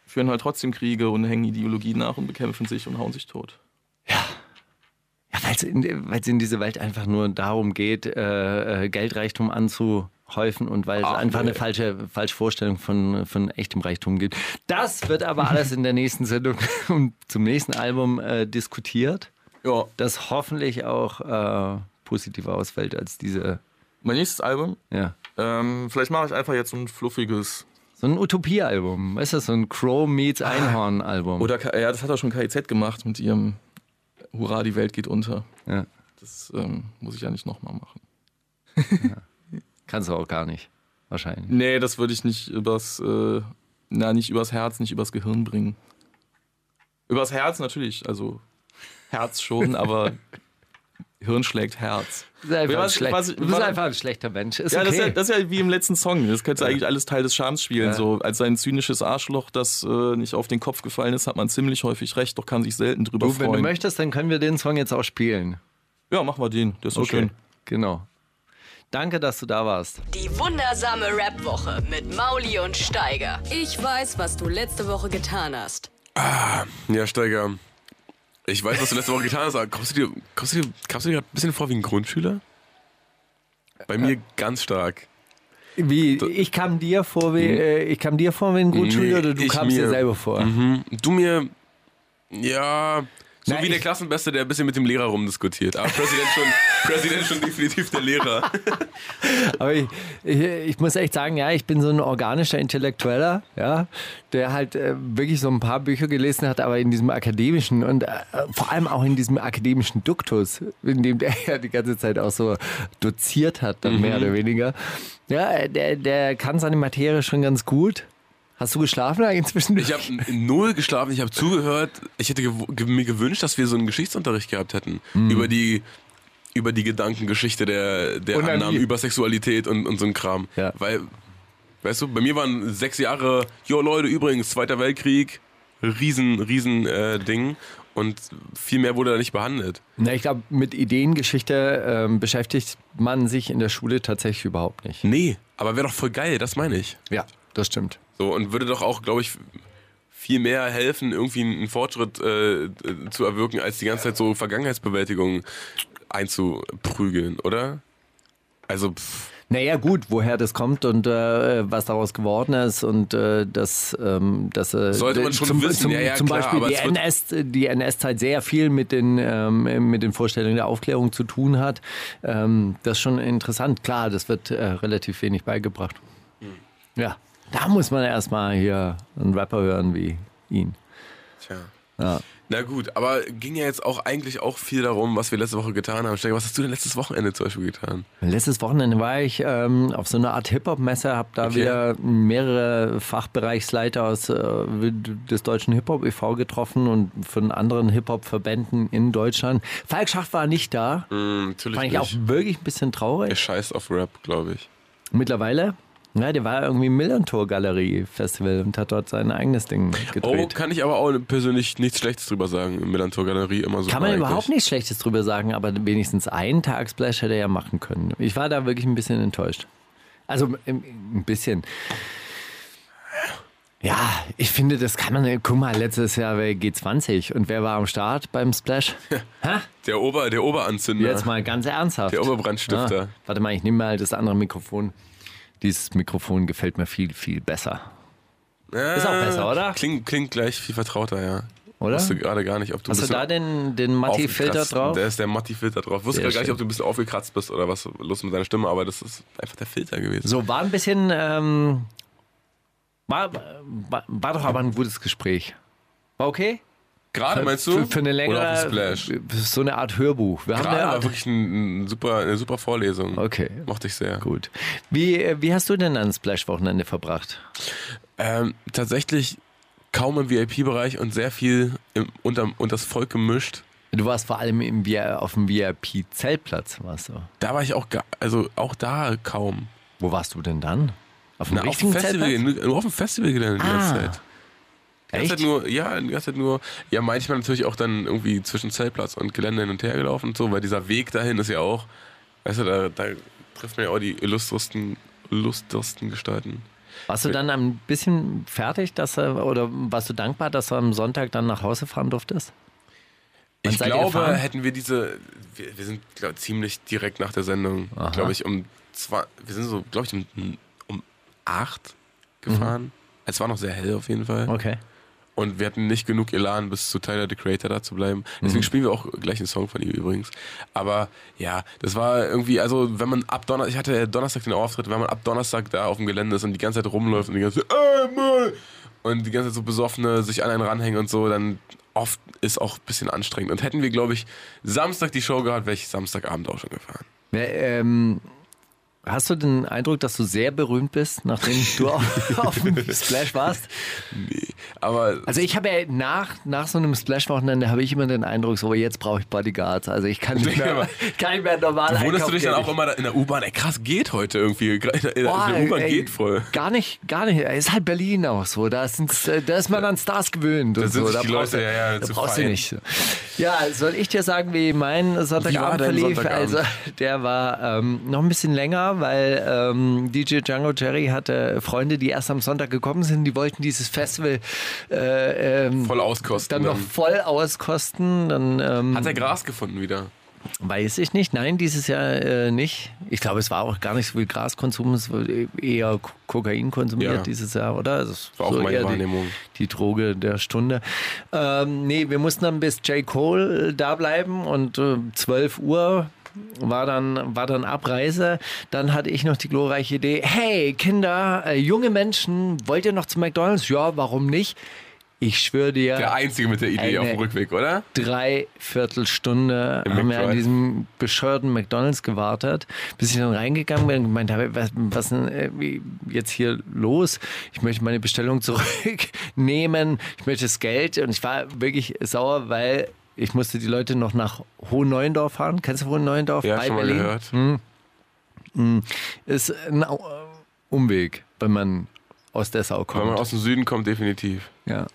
führen halt trotzdem Kriege und hängen Ideologien nach und bekämpfen sich und hauen sich tot. Ja, weil es in, weil's in dieser Welt einfach nur darum geht, äh, äh, Geldreichtum anzuhäufen und weil es Ach, einfach nee. eine falsche, falsche Vorstellung von, von echtem Reichtum gibt. Das wird aber alles in der nächsten Sendung und zum nächsten Album äh, diskutiert, Ja, das hoffentlich auch äh, positiver ausfällt als diese. mein nächstes Album, Ja. ähm, vielleicht mache ich einfach jetzt so ein fluffiges So ein Utopie-Album, weißt du, so ein Crow meets Einhorn-Album. Oder ja, das hat auch schon KIZ gemacht mit ihrem Hurra, die Welt geht unter. Ja. Das ähm, muss ich ja nicht nochmal machen. Kannst du auch gar nicht, wahrscheinlich. Nee, das würde ich nicht übers, äh, na, nicht übers Herz, nicht übers Gehirn bringen. Übers Herz natürlich, also Herz schon, aber Hirn schlägt Herz. Du bist einfach, ein, Was- schlecht, was- du bist einfach ein schlechter Mensch. Ist Ja, das, ist okay. ja, das ist ja wie im letzten Song. Das könnte eigentlich alles Teil des Charmes spielen. Ja. So als ein zynisches Arschloch, das äh, nicht auf den Kopf gefallen ist, hat man ziemlich häufig recht, doch kann sich selten drüber du, wenn du freuen. möchtest, dann können wir den Song jetzt auch spielen. Ja, machen wir den. Der ist so schön. Genau. Danke, dass du da warst. Die wundersame Rap-Woche mit Mauli und Steiger. Ich weiß, was du letzte Woche getan hast. Ja, Steiger. Ich weiß, was du letzte Woche getan hast, aber kommst du dir, kommst du dir, kommst du dir gerade ein bisschen vor wie ein Grundschüler? Bei mir ganz stark. Wie, ich kam dir vor wie, äh, ich kam dir vor wie ein Grundschüler Nee, oder du kamst dir mir. selber vor? Mhm. Du mir, ja, so Na, wie der Klassenbeste, der ein bisschen mit dem Lehrer rumdiskutiert. Aber Präsident schon, Präsident schon definitiv der Lehrer. Aber ich, ich, ich muss echt sagen, ja, ich bin so ein organischer Intellektueller, ja, der halt äh, wirklich so ein paar Bücher gelesen hat, aber in diesem akademischen und äh, vor allem auch in diesem akademischen Duktus, in dem der ja die ganze Zeit auch so doziert hat, dann mehr oder weniger. Ja, der, der kann seine Materie schon ganz gut. Hast du geschlafen eigentlich zwischendurch? Ich habe null geschlafen, ich habe zugehört. Ich hätte gew ge mir gewünscht, dass wir so einen Geschichtsunterricht gehabt hätten. Über die über die Gedankengeschichte der, der Und Annahmen über Sexualität und, und so ein Kram. Ja. Weil, weißt du, bei mir waren sechs Jahre, jo Leute, übrigens, Zweiter Weltkrieg, riesen, riesen äh, Ding. Und viel mehr wurde da nicht behandelt. Na, ich glaube, mit Ideengeschichte ähm, beschäftigt man sich in der Schule tatsächlich überhaupt nicht. Nee, aber wäre doch voll geil, das meine ich. Ja, das stimmt. So, und würde doch auch, glaube ich, viel mehr helfen, irgendwie einen Fortschritt äh, zu erwirken, als die ganze Zeit so Vergangenheitsbewältigung einzuprügeln, oder? Also, pff, Naja, gut, woher das kommt und äh, was daraus geworden ist und äh, dass, ähm, dass äh, Sollte man schon zum, wissen, zum, ja, ja, zum klar, Beispiel die, NS, die NS-Zeit sehr viel mit den, ähm, mit den Vorstellungen der Aufklärung zu tun hat. Ähm, das ist schon interessant. Klar, das wird äh, relativ wenig beigebracht. Hm. Ja, da muss man erstmal hier einen Rapper hören wie ihn. tja. Ja. Na gut, aber ging ja jetzt auch eigentlich auch viel darum, was wir letzte Woche getan haben. Steiger, was hast du denn letztes Wochenende zum Beispiel getan? Letztes Wochenende war ich ähm, auf so einer Art Hip-Hop-Messe, habe da Okay. wieder mehrere Fachbereichsleiter aus äh, des deutschen Hip-Hop e.V. getroffen und von anderen Hip-Hop-Verbänden in Deutschland. Falk Schacht war nicht da, Hm, natürlich fand ich auch nicht. wirklich ein bisschen Er traurig. scheißt auf Rap, glaube ich. Mittlerweile, ja, der war irgendwie im Millantor Galerie Festival und hat dort sein eigenes Ding Oh, gedreht. kann ich aber auch persönlich nichts Schlechtes drüber sagen. Im Millantor Galerie immer so. Kann man überhaupt nichts Schlechtes drüber sagen, aber wenigstens einen Tag Splash hätte er ja machen können. Ich war da wirklich ein bisschen enttäuscht. Also ein bisschen. Ja, ich finde, das kann man. Guck mal, letztes Jahr war G20 und wer war am Start beim Splash? Hä? Der, Ober, der Oberanzünder. Jetzt mal ganz ernsthaft. Der Oberbrandstifter. Ah, warte mal, ich nehme mal das andere Mikrofon. Dieses Mikrofon gefällt mir viel, viel besser. Ja, Ist auch besser, oder? Klingt, klingt gleich viel vertrauter, ja. Oder? Wusste gerade gar nicht, ob du Hast du da den, den Matti-Filter drauf? Da ist der Matti-Filter drauf. Wusste Sehr gar nicht, ob du ein bisschen aufgekratzt bist oder was los mit deiner Stimme, aber das ist einfach der Filter gewesen. So, war ein bisschen, ähm, war, war, war doch aber ein gutes Gespräch. War okay? Gerade meinst du? Für, für eine längere, Oder auf dem Splash? so eine Art Hörbuch. Wir haben Gerade eine war wirklich ein, ein super, eine super Vorlesung. Okay. Mochte ich sehr. Gut. Wie, wie hast du denn ein Splash-Wochenende verbracht? Ähm, tatsächlich kaum im VIP-Bereich und sehr viel im, unter, unter das Volk gemischt. Du warst vor allem im, auf dem VIP-Zeltplatz, warst du. Da war ich auch, also auch da kaum. Wo warst du denn dann? Auf dem Na, auf dem Festival, Zeltplatz? auf dem Festivalgelände die ganze Ah. Zeit. Ganze Echt? Zeit nur, ja, die ganze Zeit nur, ja, manchmal natürlich auch dann irgendwie zwischen Zeltplatz und Gelände hin und her gelaufen und so, weil dieser Weg dahin ist ja auch, weißt du, da, da trifft man ja auch die illustresten, illustresten Gestalten. Warst du dann ein bisschen fertig, dass, er- oder warst du dankbar, dass du am Sonntag dann nach Hause fahren durftest? Wann Ich glaube, hätten wir diese, wir, wir sind glaub, ziemlich direkt nach der Sendung, glaube ich, um zwei, wir sind so, glaube ich, um, um acht gefahren. Es war noch sehr hell auf jeden Fall. Okay. Und wir hatten nicht genug Elan, bis zu Tyler the Creator da zu bleiben. Deswegen spielen wir auch gleich einen Song von ihm übrigens. Aber ja, das war irgendwie, also wenn man ab Donnerstag, ich hatte Donnerstag den Auftritt, wenn man ab Donnerstag da auf dem Gelände ist und die ganze Zeit rumläuft und die ganze Zeit, ey, Mann! Und die ganze Zeit so Besoffene sich an einen ranhängen und so, dann oft ist auch ein bisschen anstrengend. Und hätten wir, glaube ich, Samstag die Show gehabt, wäre ich Samstagabend auch schon gefahren. Ja, ähm, hast du den Eindruck, dass du sehr berühmt bist, nachdem du auf, auf dem Splash warst? Nee. Aber Also ich habe ja nach, nach so einem Splash-Wochenende habe ich immer den Eindruck, so jetzt brauche ich Bodyguards. Also ich kann nicht mehr, kann nicht mehr normal wunderst du dich dann auch immer da in der U-Bahn? Ey, krass, geht heute irgendwie. In der, in Boah, der U-Bahn geht voll. Gar nicht, gar nicht. Ist halt Berlin auch so. Da, sind's, äh, da ist man an Stars gewöhnt. und sind so. Da die brauchst Leute, du, ja, ja, da zu brauchst du nicht. Ja, soll ich dir sagen, wie mein Sonntagabend verlief? Sonntagabend? Also der war ähm, noch ein bisschen länger, weil ähm, DJ Django Jerry hatte Freunde, die erst am Sonntag gekommen sind. Die wollten dieses Festival äh, ähm, Voll auskosten. dann noch voll auskosten. Dann ähm, Hat er Gras gefunden wieder? weiß ich nicht. Nein, dieses Jahr äh, nicht. Ich glaube, es war auch gar nicht so viel Graskonsum, es war eher Ko- Kokain konsumiert Ja. dieses Jahr, oder? Also es War auch meine eher die, Wahrnehmung. die Droge der Stunde. Ähm, nee, wir mussten dann bis J. Cole da bleiben und äh, 12 Uhr war dann, war dann Abreise. Dann hatte ich noch die glorreiche Idee, hey Kinder, äh, junge Menschen, wollt ihr noch zu McDonalds? Ja, warum nicht? Ich schwöre dir, Der Einzige mit der Idee auf dem Rückweg, oder? Dreiviertelstunde Im haben wir an diesem bescheuerten McDonalds gewartet, bis ich dann reingegangen bin und gemeint habe, was, was denn äh, jetzt hier los? Ich möchte meine Bestellung zurücknehmen, ich möchte das Geld und ich war wirklich sauer, weil ich musste die Leute noch nach Hohen Neuendorf fahren. Kennst du Hohen Neuendorf? Ja, bei schon mal Berlin? gehört. Ist ein Au- Umweg, wenn man aus Dessau Wenn kommt. man aus dem Süden kommt, definitiv. Ja.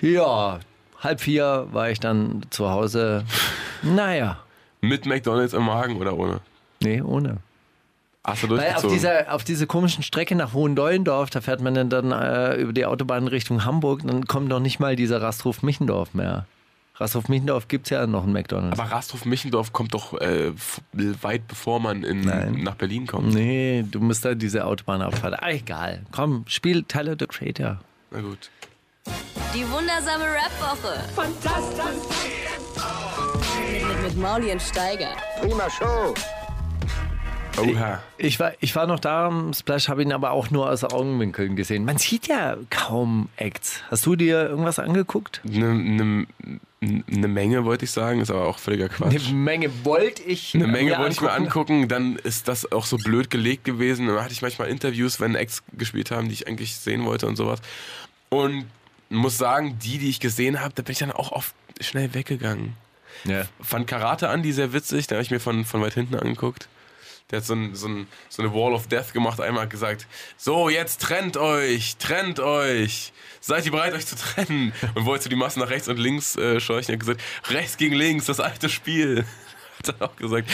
Ja, halb vier war ich dann zu Hause. Naja, Mit McDonalds im Magen oder ohne? nee, ohne. Hast du Weil auf dieser, auf dieser komischen Strecke nach Hohendeulendorf, da fährt man dann, dann äh, über die Autobahn Richtung Hamburg, dann kommt noch nicht mal dieser Rasthof Michendorf mehr. Rasthof Michendorf gibt es ja noch einen McDonalds. Aber Rasthof Michendorf kommt doch äh, weit bevor man in, Nein. nach Berlin kommt. nee, du musst da diese Autobahn auffahren. Ah, egal. Komm, spiel Tyler the Creator. Na gut. Die wundersame Rap-Woche. Fantastisch. Mit, mit, mit Mauli und Steiger. Oha. Ich war, ich war noch da am Splash, habe ihn aber auch nur aus Augenwinkeln gesehen. Man sieht ja kaum Acts. Hast du dir irgendwas angeguckt? Eine ne, ne Menge wollte ich sagen, ist aber auch völliger Quatsch. Eine Menge wollte ich. Eine Menge mir wollte ich mir angucken, dann ist das auch so blöd gelegt gewesen. Dann hatte ich manchmal Interviews, wenn Ex gespielt haben, die ich eigentlich sehen wollte und sowas. Und muss sagen, die, die ich gesehen habe, da bin ich dann auch oft schnell weggegangen. Ja. Fand Karate Andy sehr witzig, den habe ich mir von, von weit hinten angeguckt. Der hat so, ein, so, ein, so eine Wall of Death gemacht, einmal hat gesagt, so, jetzt trennt euch, trennt euch. Seid ihr bereit, euch zu trennen? Und wollte so die Massen nach rechts und links äh, scheuchen. Er hat gesagt, rechts gegen links, das alte Spiel. Hat er auch gesagt.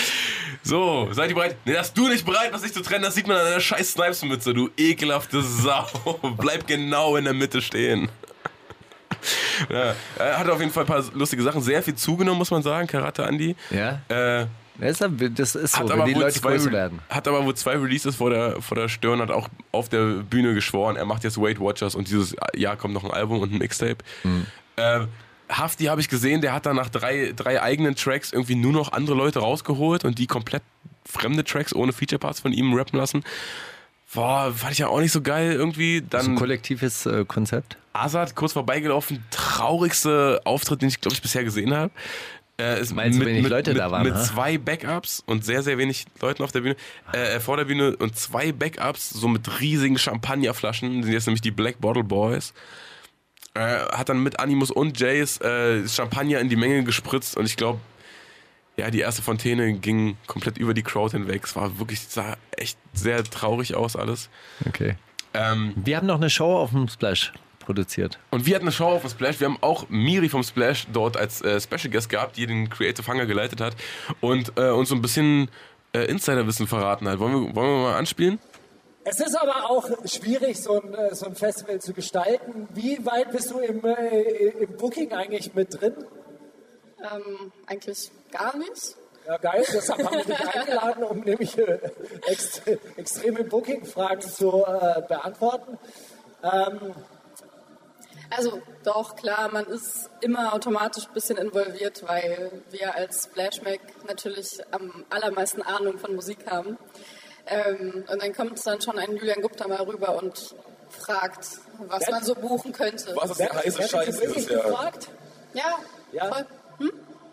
So, seid ihr bereit? Nee, dass du nicht bereit bist, dich zu trennen, das sieht man an deiner scheiß Snipes-Mütze, du ekelhafte Sau. Bleib genau in der Mitte stehen. Ja, er hat auf jeden Fall ein paar lustige Sachen. Sehr viel zugenommen, muss man sagen, Karate Andy. Ja, Äh, das ist, so, hat, aber die Leute zwei, größer werden. hat aber wohl zwei Releases vor der, vor der Stirn, hat auch auf der Bühne geschworen, er macht jetzt Weight Watchers und dieses Jahr kommt noch ein Album und ein Mixtape. Mhm. Äh, Hafti habe ich gesehen, der hat dann nach drei, drei eigenen Tracks irgendwie nur noch andere Leute rausgeholt und die komplett fremde Tracks ohne Feature-Parts von ihm rappen lassen. Boah, fand ich ja auch nicht so geil irgendwie. Das ist ein Dann kollektives äh, Konzept. Azad kurz vorbeigelaufen, traurigste Auftritt, den ich glaube ich bisher gesehen habe. Äh, ist Meinst du, wenig Leute mit, da waren, Mit ha? zwei Backups und sehr, sehr wenig Leuten auf der Bühne, äh, vor der Bühne und zwei Backups, so mit riesigen Champagnerflaschen, sind jetzt nämlich die Black Bottle Boys. Äh, hat dann mit Animus und Jace äh, Champagner in die Menge gespritzt und ich glaube, ja, die erste Fontäne ging komplett über die Crowd hinweg. Es war wirklich, sah echt sehr traurig aus alles. Okay. Ähm, Wir haben noch eine Show auf dem Splash produziert. Und wir hatten eine Show auf dem Splash. Wir haben auch Miri vom Splash dort als äh, Special Guest gehabt, die den Creative Hunger geleitet hat und äh, uns so ein bisschen äh, Insiderwissen verraten hat. Wollen wir, wollen wir mal anspielen? Es ist aber auch schwierig, so ein, äh, so ein Festival zu gestalten. Wie weit bist du im, äh, im Booking eigentlich mit drin? Ähm, eigentlich gar nicht. Ja, geil, deshalb haben wir dich eingeladen, um nämlich äh, ext extreme Booking-Fragen zu äh, beantworten. Ähm, Also doch, klar, man ist immer automatisch ein bisschen involviert, weil wir als Splashmack natürlich am allermeisten Ahnung von Musik haben. Ähm, und dann kommt dann schon ein Julian Gupta mal rüber und fragt, was man so buchen könnte. Was ist der heiße Scheiß nächstes Jahr? gefragt? Ja, Ja. voll.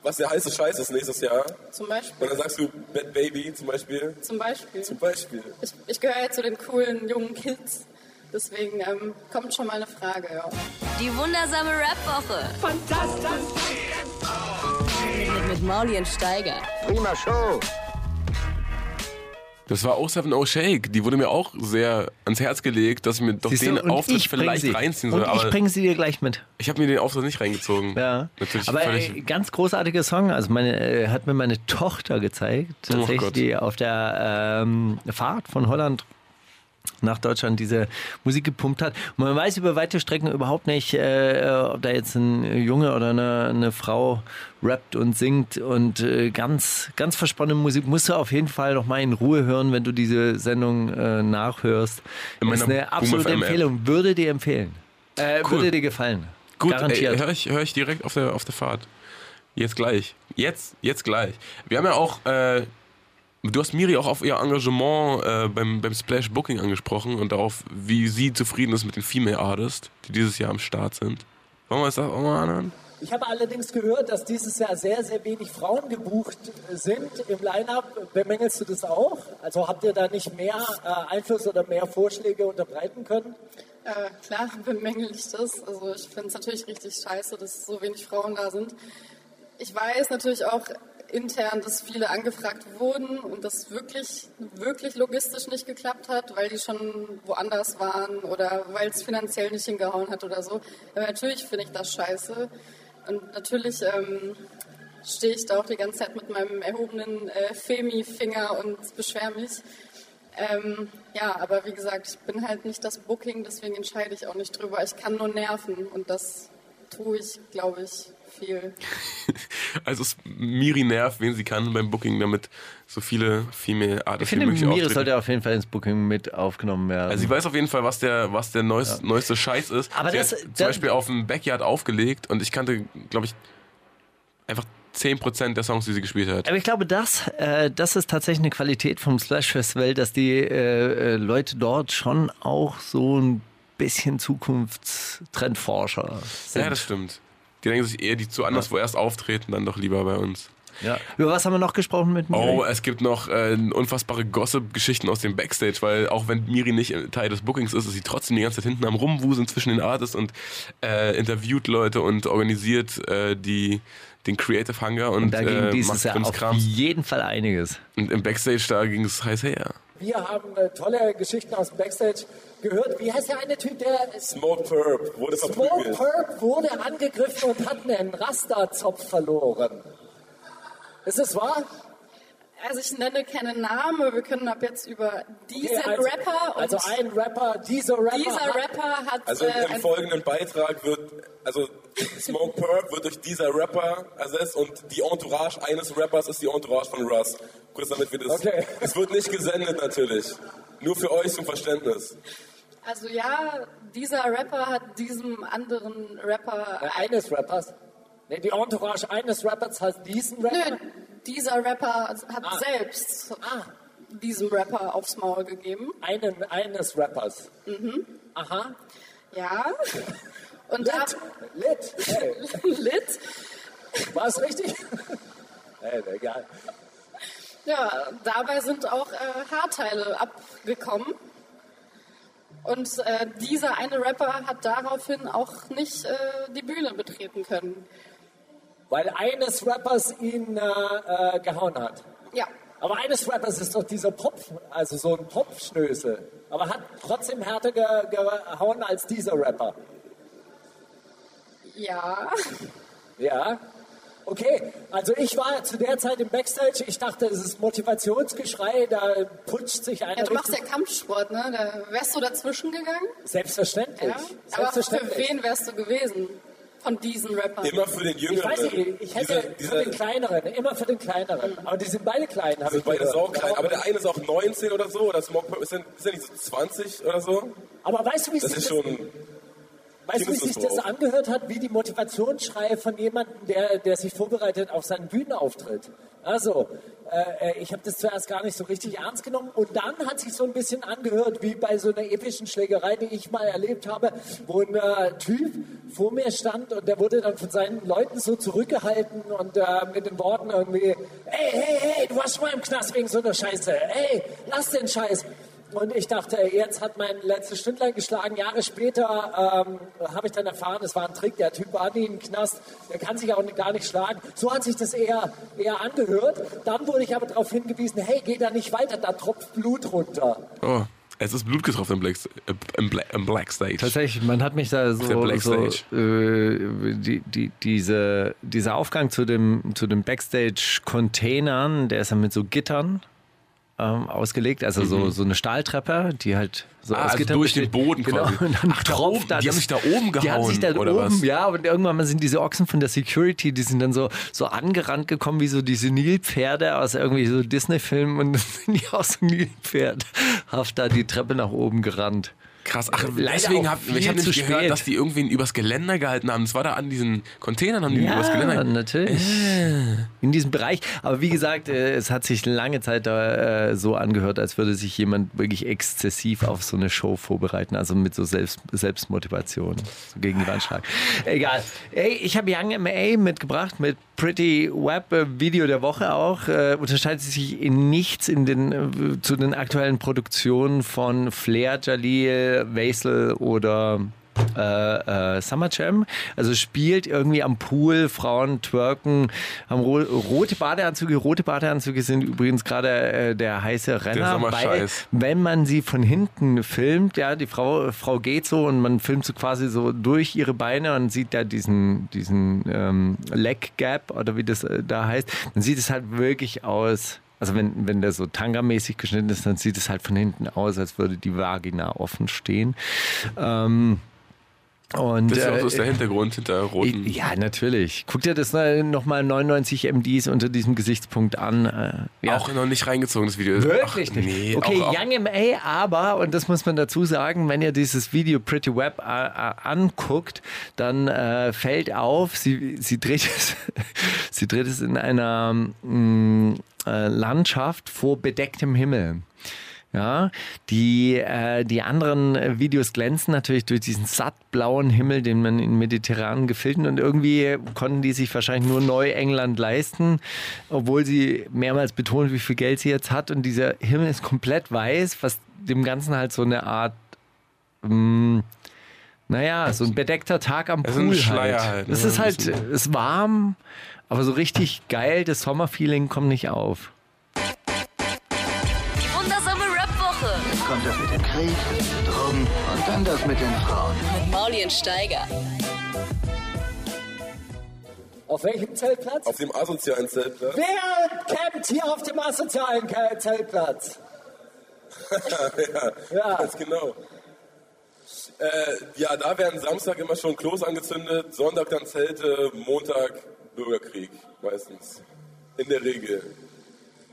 Was der heiße Scheiß ist nächstes Jahr? Zum Und Beispiel. dann sagst du Bad Baby zum Beispiel. Zum Beispiel. Zum Beispiel. Ich, ich gehöre ja zu den coolen jungen Kids. Deswegen ähm, kommt schon mal eine Frage. Ja. Die wundersame Rap-Woche. Fantastisch. Mit, mit, mit Mauli und Steiger. Das war 07 Shake. Die wurde mir auch sehr ans Herz gelegt, dass ich mir doch Siehst du? den Und Auftritt ich bring vielleicht sie. reinziehen Und soll. ich Aber bringe sie dir gleich mit. ich habe mir den Auftritt nicht reingezogen. Ja. Natürlich Aber völlig. äh, ganz großartiger Song. Also meine äh, hat mir meine Tochter gezeigt, tatsächlich, Gott. die auf der ähm, Fahrt von Holland nach Deutschland diese Musik gepumpt hat. Und man weiß über weite Strecken überhaupt nicht, äh, ob da jetzt ein Junge oder eine, eine Frau rappt und singt und äh, ganz, ganz verspannte Musik. Musst du auf jeden Fall noch mal in Ruhe hören, wenn du diese Sendung äh, nachhörst. Ist eine absolute. Empfehlung. Würde dir empfehlen. Äh, Cool. Würde dir gefallen. Gut, Garantiert. höre ich, hör ich direkt auf der, auf der Fahrt. Jetzt gleich. Jetzt, jetzt gleich. Wir haben ja auch, äh, du hast Miri auch auf ihr Engagement äh, beim, beim Splash Booking angesprochen und darauf, wie sie zufrieden ist mit den Female Artists, die dieses Jahr am Start sind. Wollen wir uns das auch mal anhören? Ich habe allerdings gehört, dass dieses Jahr sehr, sehr wenig Frauen gebucht sind im Line-Up. Bemängelst du das auch? Also habt ihr da nicht mehr äh, Einfluss oder mehr Vorschläge unterbreiten können? Äh, klar bemängel ich das. Also ich finde es natürlich richtig scheiße, dass so wenig Frauen da sind. Ich weiß natürlich auch intern, dass viele angefragt wurden und das wirklich, wirklich logistisch nicht geklappt hat, weil die schon woanders waren oder weil es finanziell nicht hingehauen hat oder so. Aber natürlich finde ich das scheiße. Und natürlich ähm, stehe ich da auch die ganze Zeit mit meinem erhobenen äh, Femi-Finger und beschwere mich. Ähm, ja, aber wie gesagt, ich bin halt nicht das Booking, deswegen entscheide ich auch nicht drüber. Ich kann nur nerven und das tue ich, glaube ich, viel. Also es, Miri nervt, wen sie kann beim Booking, damit so viele Female Ich Artists finde, wie möglich Miri auftreten. sollte auf jeden Fall ins Booking mit aufgenommen werden. Also sie weiß auf jeden Fall, was der, was der neues, neueste Scheiß ist. Aber sie das- hat zum das- Beispiel auf dem Backyard aufgelegt und ich kannte, glaube ich, einfach 10% der Songs, die sie gespielt hat. Aber ich glaube, das, äh, das ist tatsächlich eine Qualität vom Splash Festival, dass die äh, äh, Leute dort schon auch so ein bisschen Zukunftstrendforscher sind. Ja, das stimmt. Die denken sich eher, die zu anderswo erst auftreten, dann doch lieber bei uns. Ja. Über was haben wir noch gesprochen mit Miri? Oh, es gibt noch äh, unfassbare Gossip-Geschichten aus dem Backstage, weil auch wenn Miri nicht Teil des Bookings ist, ist sie trotzdem die ganze Zeit hinten am Rumwuseln zwischen den Artists und äh, interviewt Leute und organisiert äh, die, den Creative Hunger und, Und da ging äh, dieses macht Jahr auf jeden Fall einiges. Und im Backstage, da ging es heiß her. Wir haben äh, tolle Geschichten aus dem Backstage gehört. Wie heißt der eine Typ, der Smoke Perp wurde Smoke. Perp wurde angegriffen und hat einen Rasta-Zopf verloren. Ist es wahr? Also ich nenne keinen Namen, aber wir können ab jetzt über diesen Okay, also, Rapper und also ein Rapper, dieser Rapper. dieser hat, Rapper hat Also äh, im folgenden Beitrag wird, also Smoke Perp wird durch dieser Rapper ersetzt und die Entourage eines Rappers ist die Entourage von Russ. Kurz damit wir das. Okay. Es wird nicht gesendet natürlich. Nur für euch zum Verständnis. also ja, dieser Rapper hat diesem anderen Rapper Äh, eines Rappers. Nee, die Entourage eines Rappers hat diesen Rapper. Nö, dieser Rapper hat Ah. selbst Ah, diesem Rapper aufs Maul gegeben. einen, eines Rappers. Mhm. Aha. Ja. Und Lit. Lit. Hey, Lit. war es richtig? hey, egal. Ja, dabei sind auch äh, Haarteile abgekommen. Und äh, dieser eine Rapper hat daraufhin auch nicht äh, die Bühne betreten können. Weil eines Rappers ihn äh, äh, gehauen hat. Ja, Aber eines Rappers ist doch dieser Pop, also so ein Popschnösel. Aber hat trotzdem härter ge gehauen als dieser Rapper. ja. Ja. Okay, also ich war zu der Zeit im Backstage, ich dachte, es ist Motivationsgeschrei, da putscht sich einer ja du machst ja Kampfsport, ne? Da wärst du dazwischen gegangen? Selbstverständlich. Ja. Aber für Selbstverständlich. wen wärst du gewesen? Von diesen Rappern? Immer für den Ich Jüngeren. weiß nicht, ich hätte Dieser- für den kleineren, immer für den kleineren. Aber die sind beide klein, habe ich beide gehört. sauklein. Aber der eine ist auch 19 oder so. Oder Smoke ist der, ist der nicht so 20 oder so? Aber weißt du, wie sich ist das, schon. Weißt du, wie sich das angehört hat, wie die Motivationsschreie von jemandem, der, der sich vorbereitet auf seinen Bühnenauftritt? Also, äh, ich habe das zuerst gar nicht so richtig ernst genommen und dann hat sich so ein bisschen angehört wie bei so einer epischen Schlägerei, die ich mal erlebt habe, wo ein äh, Typ vor mir stand und der wurde dann von seinen Leuten so zurückgehalten und äh, mit den Worten irgendwie, hey, hey, hey, du warst schon mal im Knast wegen so einer Scheiße, hey, lass den Scheiß. Und ich dachte, jetzt hat mein letztes Stündlein geschlagen. Jahre später ähm, habe ich dann erfahren, es war ein Trick. Der Typ war nie im Knast. Der kann sich auch gar nicht schlagen. So hat sich das eher, eher angehört. Dann wurde ich aber darauf hingewiesen, hey, geh da nicht weiter, da tropft Blut runter. Oh, es ist Blut getroffen im Black, äh, im Black, im Black Stage. Tatsächlich, man hat mich da so, der Black so äh, die, die, diese, dieser Aufgang zu dem, zu den Backstage-Containern, der ist ja mit so Gittern ähm, ausgelegt, also so, so eine Stahltreppe, die halt so Mhm. Ah, also durch den. Boden genau. quasi. Und dann Ach, da oben, da die haben das- sich da oben Die haben sich gehauen, da oder oben, was? ja, und irgendwann sind diese Ochsen von der Security, die sind dann so, so angerannt gekommen wie so diese Nilpferde aus irgendwie so Disney-Filmen und dann sind die aus dem Nilpferdhaft da die Treppe nach oben gerannt. Krass, ach, Leider deswegen auch hab viel ich hab zu nämlich gehört, spät. dass die irgendwen übers Geländer gehalten haben. Das war da an diesen Containern, haben die Ja, übers Geländer. natürlich. In diesem Bereich. Aber wie gesagt, äh, es hat sich lange Zeit da, äh, so angehört, als würde sich jemand wirklich exzessiv auf so eine Show vorbereiten. Also mit so Selbst Selbstmotivation. So gegen die Wand schlagen. Egal. Ey, ich habe Young MA mitgebracht mit Pretty Web äh, Video der Woche auch. Äh, unterscheidet sich in nichts in den, äh, zu den aktuellen Produktionen von Flair, Jalil, Vaisel oder äh, äh, Summer Jam. Also spielt irgendwie am Pool, Frauen twerken, haben ro rote Badeanzüge. Rote Badeanzüge sind übrigens gerade äh, der heiße Renner, weil Sommerscheiß. wenn man sie von hinten filmt, ja, die Frau, Frau geht so und man filmt so quasi so durch ihre Beine und sieht da diesen, diesen ähm, Leg Gap oder wie das äh, da heißt, dann sieht es halt wirklich aus. Also wenn, wenn der so Tanga-mäßig geschnitten ist, dann sieht es halt von hinten aus, als würde die Vagina offen stehen. Ähm, und, Das ist ja auch äh, der Hintergrund hinter roten. ja, natürlich. Guck dir das nochmal 99 MDs unter diesem Gesichtspunkt an. Äh, ja. Auch noch nicht reingezogen, das Video. Wirklich Ach, nicht. Nee, okay, auch, Young MA, aber, und das muss man dazu sagen, wenn ihr dieses Video Pretty Web äh, äh, anguckt, dann fällt auf, sie, sie, dreht es, sie dreht es in einer mh, äh, Landschaft vor bedecktem Himmel. Ja, die, äh, die anderen äh, Videos glänzen natürlich durch diesen sattblauen Himmel, den man in mediterranen Gefilden und irgendwie konnten die sich wahrscheinlich nur Neu-England leisten, obwohl sie mehrmals betont, wie viel Geld sie jetzt hat und dieser Himmel ist komplett weiß, was dem Ganzen halt so eine Art, mh, naja, so ein bedeckter Tag am Es Pool ist halt. halt, ne? Es ist Ein halt, bisschen. ist warm, aber so richtig geil, das Sommerfeeling kommt nicht auf. Kommt das mit dem Krieg, Drogen und dann das mit den Frauen. mit Maulien Steiger. Auf welchem Zeltplatz? Auf dem asozialen Zeltplatz. Wer campt hier auf dem asozialen Zeltplatz? Ja. Ganz genau. Äh, ja, da werden Samstag immer schon Klos angezündet, Sonntag dann Zelte, Montag Bürgerkrieg meistens. In der Regel.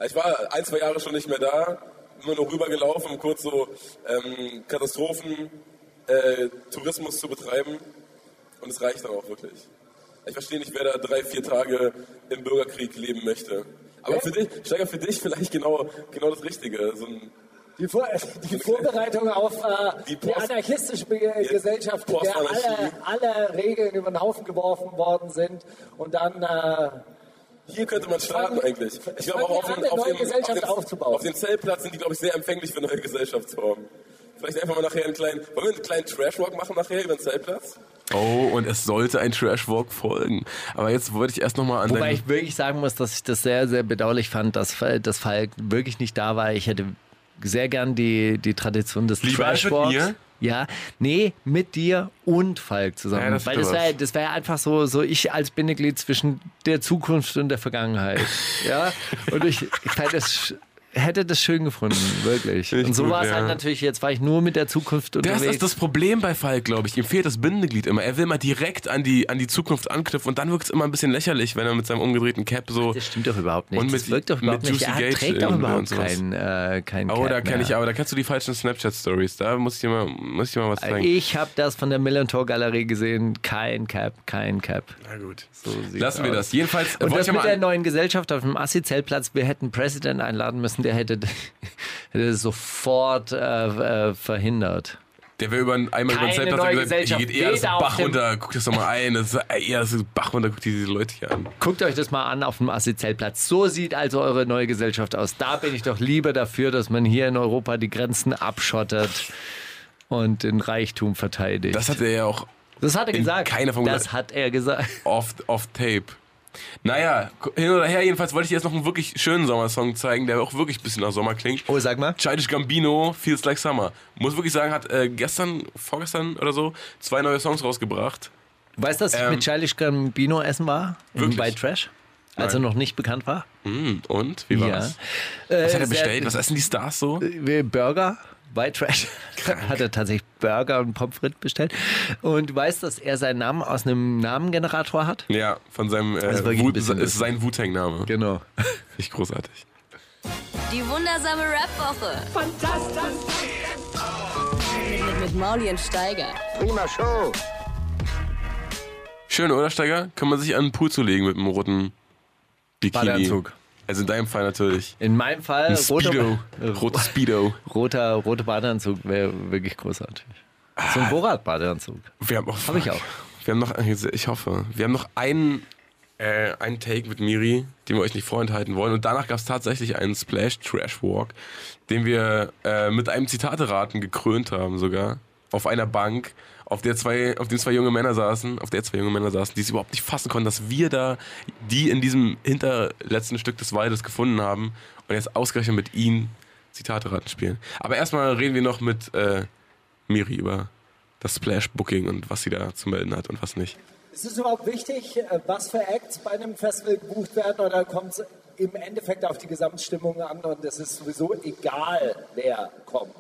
Ich war ein, zwei Jahre schon nicht mehr da, immer nur rübergelaufen, um kurz so ähm, Katastrophen, äh, Tourismus zu betreiben. Und es reicht dann auch wirklich. Ich verstehe nicht, wer da drei, vier Tage im Bürgerkrieg leben möchte. Aber für dich, Steiger, für dich vielleicht genau, genau das Richtige. So ein, Die, Vor die Vorbereitung auf äh, Die die, anarchistische Be Gesellschaft, in der alle, alle Regeln über den Haufen geworfen worden sind und dann äh, Hier könnte man starten eigentlich. Ich glaube auch auf, an, auf, eine dem, neue Gesellschaft auf, aufzubauen. auf dem Zeltplatz sind die, glaube ich, sehr empfänglich für neue Gesellschaftsformen. Vielleicht einfach mal nachher einen kleinen, wollen wir einen kleinen Trashwalk machen nachher über den Zeltplatz? Oh, und es sollte ein Trashwalk folgen. Aber jetzt wollte ich erst nochmal an Wobei ich wirklich sagen muss, dass ich das sehr, sehr bedauerlich fand, dass, dass Falk wirklich nicht da war. Ich hätte sehr gern die, die Tradition des Lieber Trashwalks. Ja, nee, mit dir und Falk zusammen. Ja, das Weil das wäre was. das wär einfach so, so ich als Bindeglied zwischen der Zukunft und der Vergangenheit. ja, und ich, ich fand das, hätte das schön gefunden, wirklich. Ich und so war es ja. halt natürlich, jetzt war ich nur mit der Zukunft Das unterwegs. ist das Problem bei Falk, glaube ich. Ihm fehlt das Bindeglied immer. Er will mal direkt an die, an die Zukunft anknüpfen und dann wirkt es immer ein bisschen lächerlich, wenn er mit seinem umgedrehten Cap so. das stimmt doch überhaupt nicht. Und mit- das wirkt doch mit überhaupt nicht. Er Gage trägt doch überhaupt und sowas. kein, äh, kein Oh, Cap da kenn mehr. ich, aber da kennst du die falschen Snapchat-Stories. Da muss ich dir mal, muss ich mal was zeigen. Ich habe das von der Millantor Galerie gesehen. Kein Cap, kein Cap. Na gut. So Lassen wir aus. das. Jedenfalls Und wollte das mit der neuen Gesellschaft auf dem Assi-Zeltplatz, wir hätten einen Präsident einladen müssen, der hätte, hätte das sofort äh, äh, verhindert. Der wäre über, einmal über den Zeltplatz und gesagt, hier geht eher das Bach runter. Guck das doch mal ein. Das ist eher das Bach runter. Guck dir diese Leute hier an. Guckt euch das mal an auf dem Assi-Zeltplatz. So sieht also eure neue Gesellschaft aus. Da bin ich doch lieber dafür, dass man hier in Europa die Grenzen abschottet und den Reichtum verteidigt. Das hat er ja auch Das hat er gesagt. keiner Form das hat er gesagt. off, off Tape. Naja, hin oder her, jedenfalls wollte ich dir jetzt noch einen wirklich schönen Sommersong zeigen, der auch wirklich ein bisschen nach Sommer klingt. Oh, sag mal. Childish Gambino, Feels Like Summer. Muss wirklich sagen, hat äh, gestern, vorgestern oder so, zwei neue Songs rausgebracht. Weißt du, dass ich Ähm, mit Childish Gambino essen war? Wirklich? Bei Trash? als er Nein. noch nicht bekannt war. Hm, und? Wie war's? Äh, Was hat er bestellt? Was essen die Stars so? Äh, Burger. White Trash hat er tatsächlich Burger und Pommes frites bestellt. Und du weißt, dass er seinen Namen aus einem Namengenerator hat? Ja, von seinem, Das ist äh, wirklich ein Wu bisschen ist sein Wu-Tang-Name. Genau. Richtig großartig. Die wundersame Rap-Woche. Fantastisch. Mit, mit Mauli und Steiger. Prima Show. Schön, oder Steiger? Kann man sich an den Pool zulegen mit einem roten Bikini. Badeanzug. Also in deinem Fall natürlich. In meinem Fall Ein Speedo. roter, Rotes Speedo. roter, roter Badeanzug wäre wirklich großartig. So ein Borat-Badeanzug. Wir haben auch. Hab ich auch. Wir haben noch, ich hoffe, wir haben noch einen, äh, einen Take mit Miri, den wir euch nicht vorenthalten wollen. Und danach gab es tatsächlich einen Splash Trash Walk, den wir äh, mit einem Zitateraten gekrönt haben sogar. Auf einer Bank, auf der zwei, auf dem zwei junge Männer saßen, auf der zwei junge Männer saßen, die es überhaupt nicht fassen konnten, dass wir da die in diesem hinterletzten Stück des Waldes gefunden haben und jetzt ausgerechnet mit ihnen Zitateraten spielen. Aber erstmal reden wir noch mit äh, Miri über das Splash-Booking und was sie da zu melden hat und was nicht. Ist es überhaupt wichtig, äh, was für Acts bei einem Festival gebucht werden oder kommt es im Endeffekt auf die Gesamtstimmung an und es ist sowieso egal, wer kommt?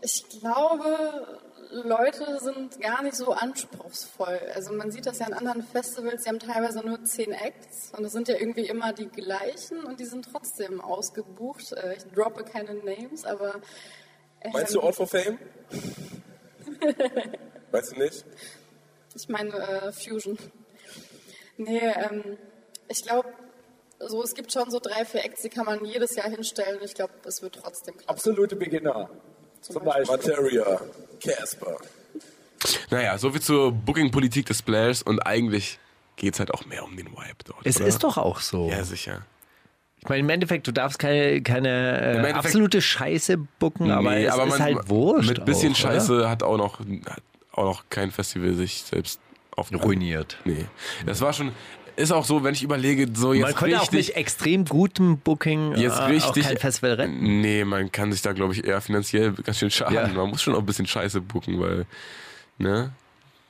Ich glaube, Leute sind gar nicht so anspruchsvoll. Also man sieht das ja an anderen Festivals, die haben teilweise nur zehn Acts und es sind ja irgendwie immer die gleichen und die sind trotzdem ausgebucht. Äh, Ich droppe keine Names, aber... äh, Meinst du Out for Fame? Weißt du nicht? Ich meine äh, Fusion. Nee, ähm, ich glaube, so, es gibt schon so drei, vier Acts, die kann man jedes Jahr hinstellen. Ich glaube, es wird trotzdem klappen. Absolute Beginner. Zum Beispiel. Materia, Casper. Naja, soviel zur Booking-Politik des Splash und eigentlich geht es halt auch mehr um den Vibe dort. Es oder? ist doch auch so. Ja, sicher. Ich meine, im Endeffekt, du darfst keine, keine äh, absolute Scheiße bucken, aber Nee, es ist man- halt wurscht. Mit bisschen auch, oder? Scheiße hat auch noch, hat auch noch kein Festival sich selbst auf Ruiniert. Nee. Das war schon. Ist auch so, wenn ich überlege, so jetzt Man konnte auch richtig. mit extrem gutem Booking Jetzt äh, richtig. auch kein Festival retten. Nee, man kann sich da, glaube ich, eher finanziell ganz schön schaden. Ja. Man muss schon auch ein bisschen Scheiße booken, weil, ne?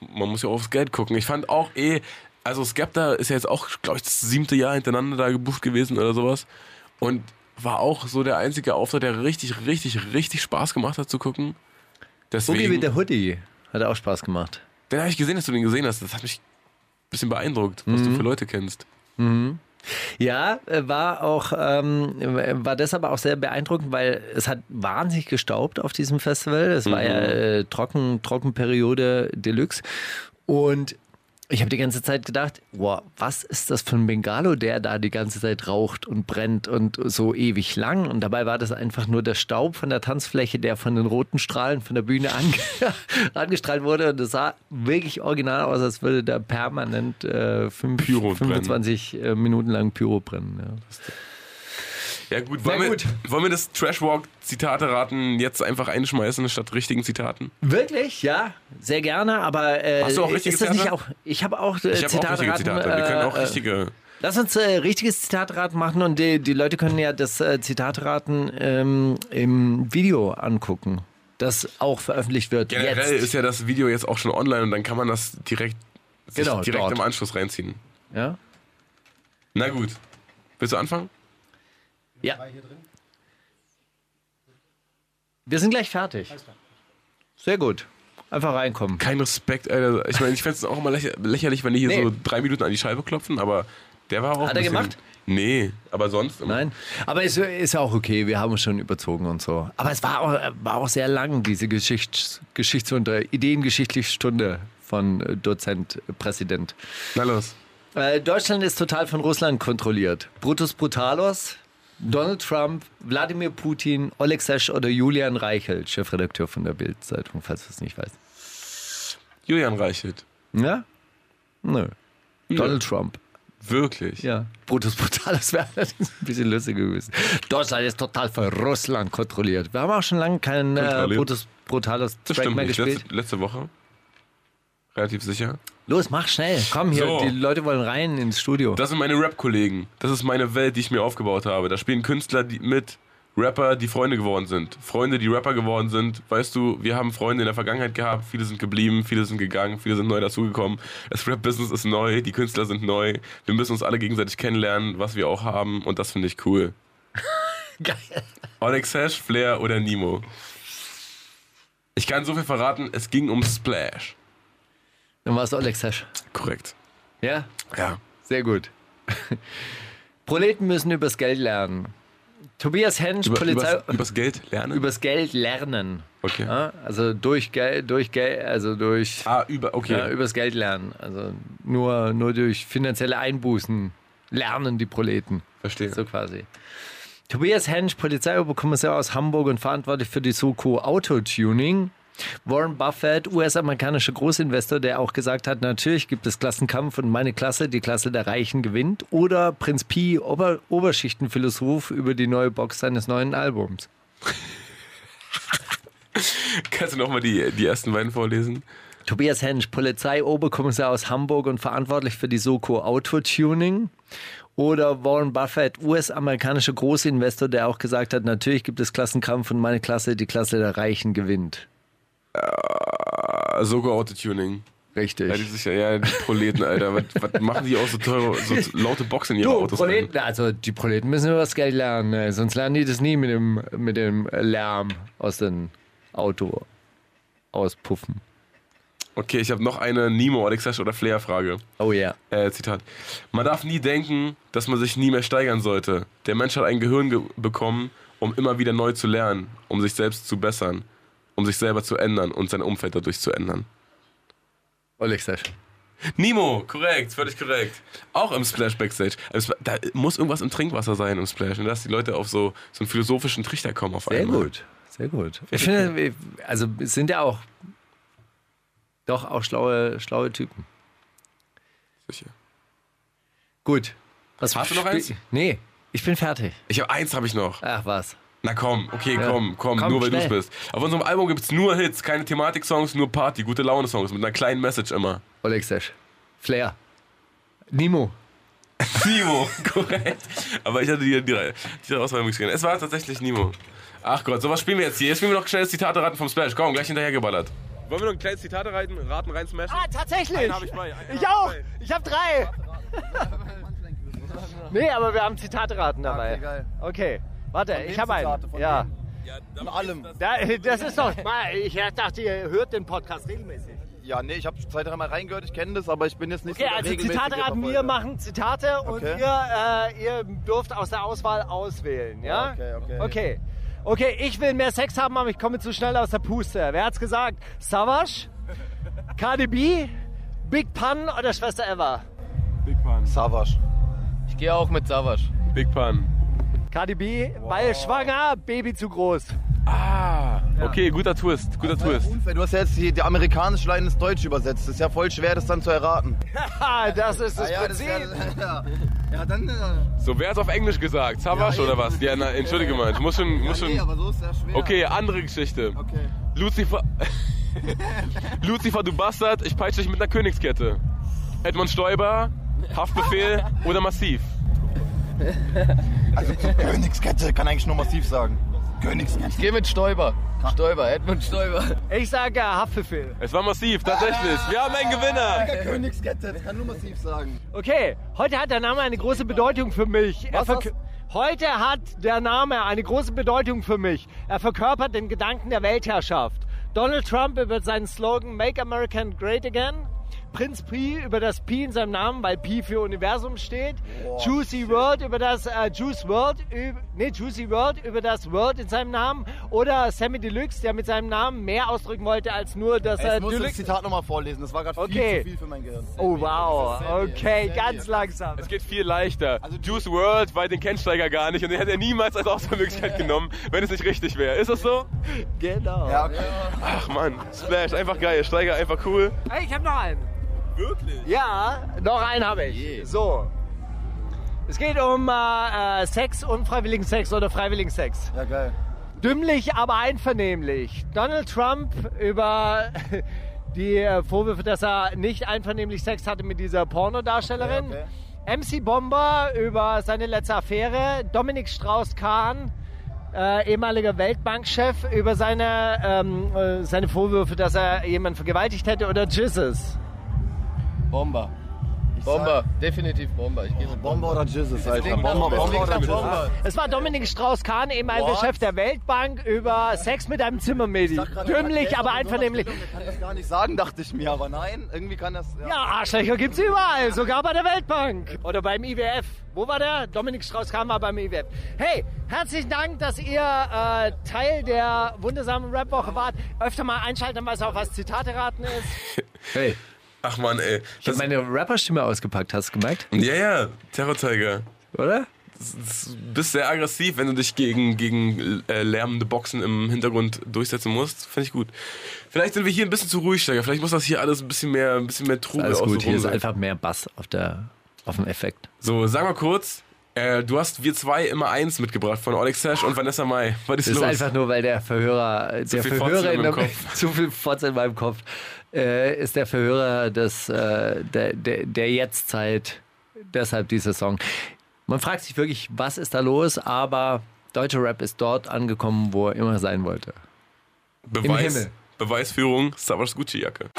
Man muss ja auch aufs Geld gucken. Ich fand auch eh, also Skepta ist ja jetzt auch, glaube ich, das siebte Jahr hintereinander da gebucht gewesen oder sowas. Und war auch so der einzige Auftritt, der richtig, richtig, richtig Spaß gemacht hat zu gucken. Boogie Deswegen, mit der Hoodie hat auch Spaß gemacht. den habe ich gesehen, dass du den gesehen hast. Das hat mich bisschen beeindruckt, was Mhm. du für Leute kennst. Ja, äh, war auch, ähm, war deshalb auch sehr beeindruckend, weil es hat wahnsinnig gestaubt auf diesem Festival. Es war ja äh, Trocken, Trockenperiode Deluxe. Und ich habe die ganze Zeit gedacht, wow, was ist das für ein Bengalo, der da die ganze Zeit raucht und brennt und so ewig lang. Und dabei war das einfach nur der Staub von der Tanzfläche, der von den roten Strahlen von der Bühne ange angestrahlt wurde. Und es sah wirklich original aus, als würde da permanent äh, fünf, Pyro brennen. 25 äh, Minuten lang Pyro brennen. Ja. Ja gut, wollen, gut. Wir, wollen wir das Trashwalk-Zitate-Raten jetzt einfach einschmeißen statt richtigen Zitaten? Wirklich? Ja, sehr gerne. Aber äh, Hast du auch richtige ist das nicht Zitate? auch? Ich habe auch äh, Ich habe auch richtige Zitate. Wir können auch äh, richtige. Lass uns äh, richtiges Zitatraten machen und die, die Leute können ja das äh, Zitatraten ähm, im Video angucken, das auch veröffentlicht wird. Generell jetzt. ist ja das Video jetzt auch schon online und dann kann man das direkt, Genau, direkt dort. im Anschluss reinziehen. ja? Na gut. Willst du anfangen? Ja. Wir sind gleich fertig. Sehr gut. Einfach reinkommen. Kein Respekt, Alter. Ich meine, ich fände es auch immer lächer lächerlich, wenn die hier Nee. so drei Minuten an die Scheibe klopfen, aber der war auch. Hat ein er bisschen, gemacht? Nee, aber sonst immer. Nein, aber es ist ja auch okay, wir haben uns schon überzogen und so. Aber es war auch, war auch sehr lang, diese Geschichts Geschichtsunter ideengeschichtliche Stunde von äh, Dozent, äh, Präsident. Na los. Äh, Deutschland ist total von Russland kontrolliert. Brutus Brutalos, Donald Trump, Wladimir Putin, Oleg Sesh oder Julian Reichelt, Chefredakteur von der Bild-Zeitung, falls du es nicht weißt. Julian Reichelt. Ja? Nö. Donald Trump. Wirklich? Ja. Brutus Brutalos wäre allerdings ein bisschen lustiger gewesen. Deutschland ist total von Russland kontrolliert. Wir haben auch schon lange keinen äh. Brutus Brutalos Das Track mehr gespielt. Letzte, letzte Woche. Relativ sicher. Los, mach schnell. Komm hier, So. die Leute wollen rein ins Studio. Das sind meine Rap-Kollegen. Das ist meine Welt, die ich mir aufgebaut habe. Da spielen Künstler die mit Rapper, die Freunde geworden sind. Freunde, die Rapper geworden sind. Weißt du, wir haben Freunde in der Vergangenheit gehabt, viele sind geblieben, viele sind gegangen, viele sind neu dazugekommen. Das Rap-Business ist neu, die Künstler sind neu. Wir müssen uns alle gegenseitig kennenlernen, was wir auch haben und das finde ich cool. Geil. Onyx Hash, Flair oder Nemo? Ich kann so viel verraten, es ging um Splash. Dann war es Alex Hash. Korrekt. Ja? Ja. Sehr gut. Proleten müssen übers Geld lernen. Tobias Hensch, Über, Polizei. übers, übers Geld lernen? übers Geld lernen. okay. Ja, also durch Geld, durch Geld, also durch Ah, über, okay. ja, übers Geld lernen. Also nur, nur durch finanzielle Einbußen lernen die Proleten. Verstehe. So quasi. Tobias Hensch, Polizeioberkommissar aus Hamburg und verantwortlich für die Soko Autotuning. Warren Buffett, US-amerikanischer Großinvestor, der auch gesagt hat, natürlich gibt es Klassenkampf und meine Klasse, die Klasse der Reichen, gewinnt. Oder Prinz Pi, Ober Oberschichtenphilosoph über die neue Box seines neuen Albums. Kannst du nochmal die, die ersten beiden vorlesen? Tobias Hensch, Polizeioberkommissar aus Hamburg und verantwortlich für die Soko Autotuning. Oder Warren Buffett, US-amerikanischer Großinvestor, der auch gesagt hat, natürlich gibt es Klassenkampf und meine Klasse, die Klasse der Reichen, gewinnt. Äh, sogar Autotuning. Richtig. Ja, die, sicher, ja, die Proleten, Alter. was, was machen die auch so teure, so laute Boxen in ihre Du, Autos? rein? Proleten, also die Proleten müssen über das Geld lernen, ne? sonst lernen die das nie mit dem, mit dem Lärm aus dem Auto auspuffen. Okay, ich habe noch eine Nemo, Alexasch oder Flair-Frage. Oh ja. Äh, Zitat. Man darf nie denken, dass man sich nie mehr steigern sollte. Der Mensch hat ein Gehirn ge bekommen, um immer wieder neu zu lernen, um sich selbst zu bessern, um sich selber zu ändern und sein Umfeld dadurch zu ändern. Alexasch. Nemo, korrekt, völlig korrekt. Auch im Splash Backstage. Da muss irgendwas im Trinkwasser sein im Splash, und dass die Leute auf so, so einen philosophischen Trichter kommen auf Sehr einmal. gut, sehr gut. Ich finde, wir- also es sind ja auch doch auch schlaue, schlaue Typen. Sicher. Gut. Was Hast du noch eins? Nee, ich bin fertig. Ich habe eins habe ich noch. Ach was. Na komm, okay, Ja. komm, komm, Komm, nur weil du es bist. Auf unserem Album gibt es nur Hits, keine Thematik-Songs, nur Party, gute Laune-Songs mit einer kleinen Message immer. Alexasch. Flair. Nemo. Nemo, korrekt. Aber ich hatte die, die, die Auswahl gesehen. Es war tatsächlich Nemo. Ach Gott, sowas spielen wir jetzt hier. Jetzt spielen wir noch schnell das Zitate raten vom Splash. Komm, gleich hinterhergeballert. Wollen wir noch ein kleines Zitate raten, raten rein smashen? Ah, tatsächlich! Einen hab ich bei. Einen Ich hab auch! bei. Ich habe drei! nee, aber wir haben Zitateraten dabei. Okay, geil. Okay, warte, Von ich wem habe einen. Zitate? Von Ja. Von allem. Da, das ist doch. Mal, Ich dachte, ihr hört den Podcast regelmäßig. Ja, nee, ich habe zwei, dreimal reingehört, ich kenne das, aber ich bin jetzt nicht Okay, so also regelmäßige Zitateraten, wir machen Zitate und Okay. ihr, äh, ihr dürft aus der Auswahl auswählen, ja? Okay, okay. Okay. Okay, ich will mehr Sex haben, aber ich komme zu schnell aus der Puste. Wer hat's gesagt? Savage? Cardi B? Big Pun oder Schwester Eva? Big Pun. Savage. Ich gehe auch mit Savage. Big Pun. Cardi B, weil schwanger, Baby zu groß. Ah, okay, guter Twist, guter Twist. Unfair, du hast ja jetzt die, die amerikanische Line ins Deutsch übersetzt. Das ist ja voll schwer, das dann zu erraten. Haha, das ist das Ah, ja, das Prinzip. ja, ja, dann... Äh, So, wer hat auf Englisch gesagt? Savage Ja, oder was? Ja, na, entschuldige mal, ich muss schon, muss nee, schon. aber so ist ja schwer. Okay, andere Geschichte. Okay. Lucifer. Lucifer, du Bastard, ich peitsche dich mit einer Königskette. Edmund Stoiber, Haftbefehl oder Massiv? Also Königskette kann eigentlich nur massiv sagen. Königskette. Ich gehe mit Stoiber. Stoiber, Edmund Stoiber. Ich sage Haftbefehl. Es war massiv, tatsächlich. Wir haben einen Gewinner. Königskette, das kann nur massiv sagen. Okay, heute hat der Name eine große Bedeutung für mich. Was, was? Heute hat der Name eine große Bedeutung für mich. Er verkörpert den Gedanken der Weltherrschaft. Donald Trump über seinen Slogan Make America Great Again. Prinz Pi über das Pi in seinem Namen, weil Pi für Universum steht. Juicy World über das äh, Juice World, üb- nee, Juicy World über das World in seinem Namen. Oder Sammy Deluxe, der mit seinem Namen mehr ausdrücken wollte als nur das Ich äh, muss das Deluxe. Zitat nochmal vorlesen, das war gerade Okay. viel zu viel für mein Gehirn. Oh wow, okay, ganz langsam. Es geht viel leichter. Juice World, weil den kennt Steiger gar nicht und den hätte er niemals als Auswahlmöglichkeit genommen, wenn es nicht richtig wäre. Ist das so? Genau. Ja, okay. Ach man, Splash, einfach geil. Steiger, einfach cool. Hey, ich habe noch einen. Wirklich? Ja, noch einen habe ich. So. Es geht um äh, äh, Sex, unfreiwilligen Sex oder freiwilligen Sex. Ja, geil. Dümmlich, aber einvernehmlich. Donald Trump über die äh, Vorwürfe, dass er nicht einvernehmlich Sex hatte mit dieser Pornodarstellerin. Okay, MC Bomber über seine letzte Affäre. Dominik Strauss-Kahn äh, ehemaliger Weltbankchef, über seine, ähm, äh, seine Vorwürfe, dass er jemanden vergewaltigt hätte oder Jesus? Bomber. Bomber, definitiv Bomber. Ich gehe mit Bomber oder Jesus, Alter. Bomber, Bomber oder. Bomber. Es war Dominik Strauß-Kahn, ehemaliger What? Chef der Weltbank, über Sex mit einem Zimmermädchen. Dümmlich, aber einvernehmlich. Ich kann das gar nicht sagen, dachte ich mir, aber nein, irgendwie kann das. Ja, Arschlöcher gibt's überall, sogar bei der Weltbank. Oder beim IWF. Wo war der? Dominik Strauß-Kahn war beim IWF. Hey, herzlichen Dank, dass ihr äh, Teil der wundersamen Rap-Woche wart. Öfter mal einschalten, was auch was Zitate raten ist. Hey, Ach man, ey. ich habe meine Rapperstimme ausgepackt, hast du gemerkt? Ja, ja, Terror Tiger. Oder? Du bist sehr aggressiv, wenn du dich gegen, gegen äh, lärmende Boxen im Hintergrund durchsetzen musst. Finde ich gut. Vielleicht sind wir hier ein bisschen zu ruhig, Steiger. Vielleicht muss das hier alles ein bisschen mehr, ein bisschen mehr Trubel Alles gut, hier ist einfach mehr Bass auf, der, auf dem Effekt. So, sag mal kurz. Äh, du hast wir zwei immer eins mitgebracht von Alex Sash und Vanessa Mai. Was ist Das ist los? einfach nur, weil der Verhörer, der viel Verhörer in in meinem der, Kopf. zu viel Fotze in meinem Kopf, äh, ist der Verhörer des, äh, der, der, der Jetztzeit, deshalb dieser Song. Man fragt sich wirklich, was ist da los, aber deutscher Rap ist dort angekommen, wo er immer sein wollte. Beweis, Himmel. Beweisführung, Savas Gucci-Jacke.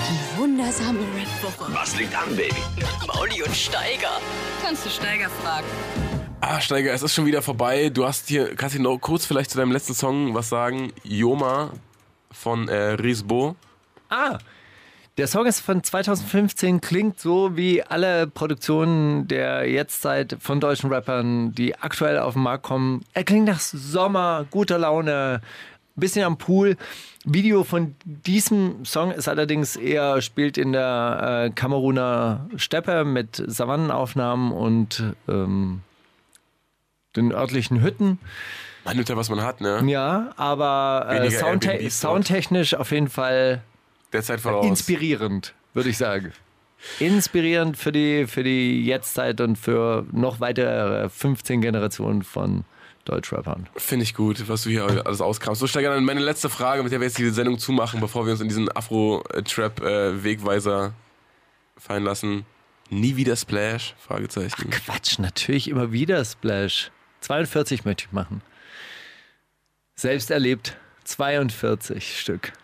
Die wundersame Rap-Woche. Was liegt an, Baby? Mauli und Steiger. Kannst du Steiger fragen? Ah, Steiger, es ist schon wieder vorbei. Du hast hier, kannst du noch kurz vielleicht zu deinem letzten Song was sagen? Yoma von äh, Risbo. Ah, der Song ist von 2015, klingt so wie alle Produktionen der Jetztzeit von deutschen Rappern, die aktuell auf den Markt kommen. Er klingt nach Sommer, guter Laune, bisschen am Pool. Video von diesem Song ist allerdings eher, spielt in der äh, Kameruner Steppe mit Savannenaufnahmen und ähm, den örtlichen Hütten. Man nimmt ja, was man hat, ne? Ja, aber äh, soundte soundtechnisch auf jeden Fall Der Zeit voraus. inspirierend, würde ich sagen. Inspirierend für die, für die Jetztzeit und für noch weitere 15 Generationen von Deutschrappern. Finde ich gut, was du hier alles auskramst. So, Steiger, dann meine letzte Frage, mit der wir jetzt die Sendung zumachen, bevor wir uns in diesen Afro-Trap-Wegweiser fallen lassen. Nie wieder Splash? Fragezeichen. Quatsch, natürlich immer wieder Splash. 42 möchte ich machen. Selbst erlebt 42 Stück.